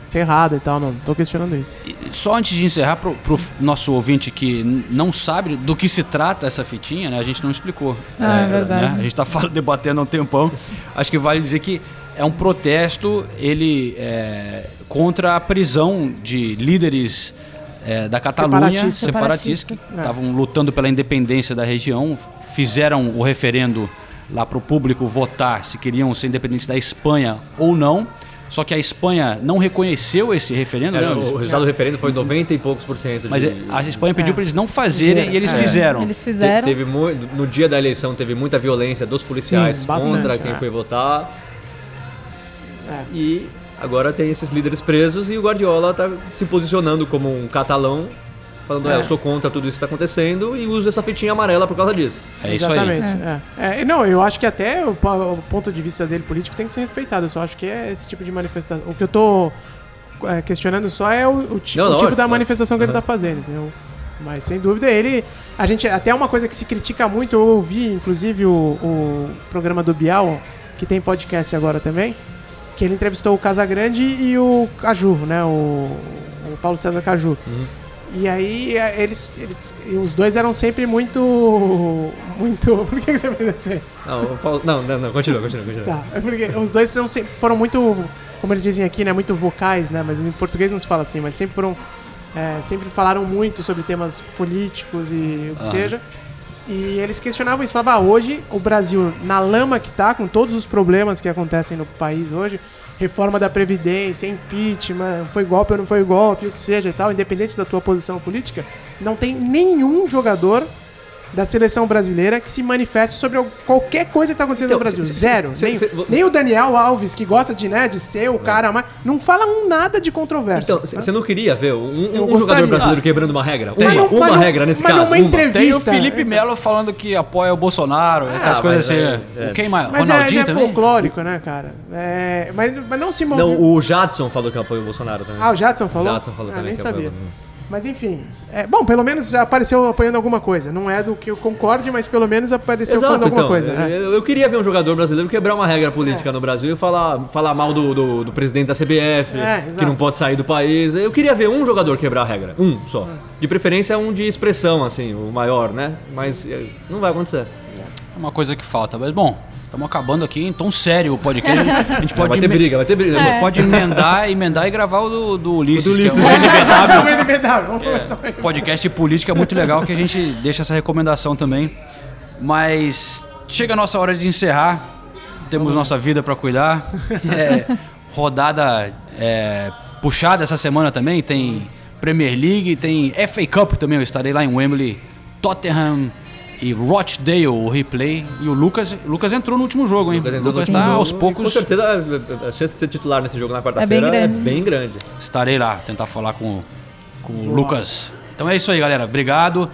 H: fu- fe- ferrado e tal, não tô questionando isso.
F: Só antes de encerrar, pro, pro nosso ouvinte que não sabe do que se trata essa fitinha, né? A gente não explicou.
G: Ah, é verdade.
F: né, A gente tá falando, debatendo há um tempão. Acho que vale dizer que é um protesto ele é, contra a prisão de líderes é, da Catalunha,
H: Separatistas.
F: separatistas, que
H: Separatistas.
F: estavam lutando pela independência da região, fizeram o referendo lá para o público votar se queriam ser independentes da Espanha ou não. Só que a Espanha não reconheceu esse referendo,
A: Era,
F: né?
A: o resultado do referendo foi 90 e poucos por cento.
F: Mas
A: de-
F: é, a Espanha pediu
H: É.
F: para eles não fazerem
H: Fizeram.
F: e eles
H: É.
F: fizeram.
G: Eles
A: Te-
G: fizeram.
A: Teve mu- no dia da eleição teve muita violência dos policiais
H: Sim,
A: contra quem
H: é.
A: foi votar.
H: É.
A: E agora tem esses líderes presos e o Guardiola tá se posicionando como um catalão, falando, é,
H: É.
A: eu sou contra tudo isso que está acontecendo e uso essa fitinha amarela por causa disso.
F: É isso aí.
H: Exatamente. É. É, não, eu acho que até o, o ponto de vista dele político tem que ser respeitado. Eu só acho que é esse tipo de manifestação. O que eu tô é, questionando só é o, o ti-
A: Não,
H: o tipo da manifestação que ele
A: Uhum.
H: tá fazendo, entendeu? Mas sem dúvida ele. A gente. Até uma coisa que se critica muito, eu ouvi, inclusive, o, o programa do Bial, que tem podcast agora também, que ele entrevistou o Casagrande e o Caju, né? O, o Paulo César Caju. E aí é, eles, eles. Os dois eram sempre muito. Muito. Por que que você fez assim?
A: Não, Paulo- não, não, não, continua, continua, continua.
H: Tá, é porque os dois são sempre, foram muito, como eles dizem aqui, né, muito vocais, né, mas em português não se fala assim, mas sempre foram, é, sempre falaram muito sobre temas políticos e o que
F: Ah.
H: seja. E eles questionavam isso, falavam, ah, hoje o Brasil, na lama que tá, com todos os problemas que acontecem no país hoje, reforma da Previdência, impeachment, foi golpe ou não foi golpe, o que seja e tal, independente da tua posição política, não tem nenhum jogador da seleção brasileira que se manifeste sobre qualquer coisa que tá acontecendo
A: Então,
H: no Brasil.
A: se- se-
H: Zero.
A: se-
H: nem, nem o Daniel Alves, que gosta de, né, de ser o cara mais. Não fala um nada de controvérsia.
A: Então, você não queria ver um, um jogador brasileiro quebrando uma regra?
F: Tem.
A: Uma, uma
H: mas não-
A: regra nesse
H: mas
A: caso.
H: numa
A: uma.
H: entrevista-
F: Tem o Felipe
H: é.
F: Melo falando que apoia o Bolsonaro, essas
A: Ah,
F: coisas assim.
A: é- é.
F: Quem mais?
H: Mas é,
F: Ronaldinho
H: é
F: também?
H: folclórico, né, cara? É, mas, mas não se move.
A: Não, o Jadson falou que apoia o Bolsonaro também.
H: Ah, o Jadson falou?
A: Jadson falou
H: ah,
A: também
H: nem
A: que
H: sabia.
A: apoia.
H: Mas enfim. É, bom, pelo menos apareceu apoiando alguma coisa. Não é do que eu concorde, mas pelo menos apareceu
A: Exato,
H: falando alguma
A: então,
H: coisa. é.
A: eu, eu queria ver um jogador brasileiro quebrar uma regra política no Brasil e falar, falar mal do, do, do presidente da CBF,
H: É,
A: que não pode sair do país. Eu queria ver um jogador quebrar a regra, um só.
H: Hum.
A: De preferência um de expressão, assim, o maior, né? Mas eh, não vai acontecer.
F: É uma coisa que falta. Mas, bom, estamos acabando aqui em tom sério o podcast. A gente pode,
A: vai ter briga, vai ter briga.
F: A gente
G: É.
F: pode emendar, emendar e gravar o do, do Ulisses,
A: O do
F: que é
A: Ulisses.
F: um
H: É o NBW,
F: podcast de política muito legal que a gente deixa essa recomendação também. Mas chega a nossa hora de encerrar. Temos nossa vida para cuidar. É, rodada é, puxada essa semana também. Tem Premier League, tem FA Cup também. Eu estarei lá em Wembley, Tottenham e Rochdale, o replay. E o Lucas, o Lucas entrou no último jogo, hein?
A: Lucas entrou
F: Lucas tá
A: jogo
F: aos poucos.
A: Com certeza a- chance de ser titular nesse jogo na quarta-feira é
G: bem
A: bem
G: grande.
F: Estarei lá, tentar falar com, com o Lucas. Então é isso aí, galera. Obrigado.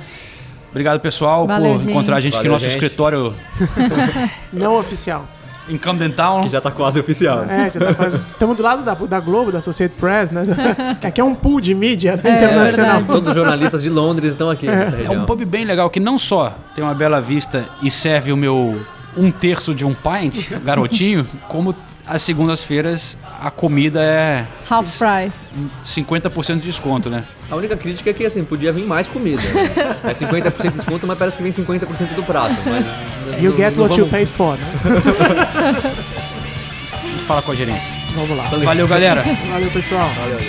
F: Obrigado, pessoal,
G: Valeu,
F: por
G: gente.
F: encontrar a gente aqui
A: Valeu,
F: no nosso
A: gente.
F: escritório
H: Não oficial.
F: Em Camden Town.
A: Que já tá quase oficial.
H: É, já tá quase. Estamos do lado da, da Globo, da Associated Press, né? Que aqui é um pool de mídia né,
G: É,
H: internacional.
G: verdade.
A: Todos os jornalistas de Londres estão aqui nessa
F: É
A: região.
F: um pub bem legal que não só tem uma bela vista e serve o meu um terço de um pint, garotinho, como às segundas-feiras a comida é
G: Half price.
F: 50% de desconto, né?
A: A única crítica é que assim, podia vir mais comida. né? É 50% de desconto, mas parece que vem 50% do prato. Mas
H: You
A: não-
H: get
A: não
H: what you
A: vamos-
H: paid for. Né?
F: Fala com a gerência.
H: Vamos lá.
F: Valeu, galera.
H: Valeu, pessoal.
A: Valeu.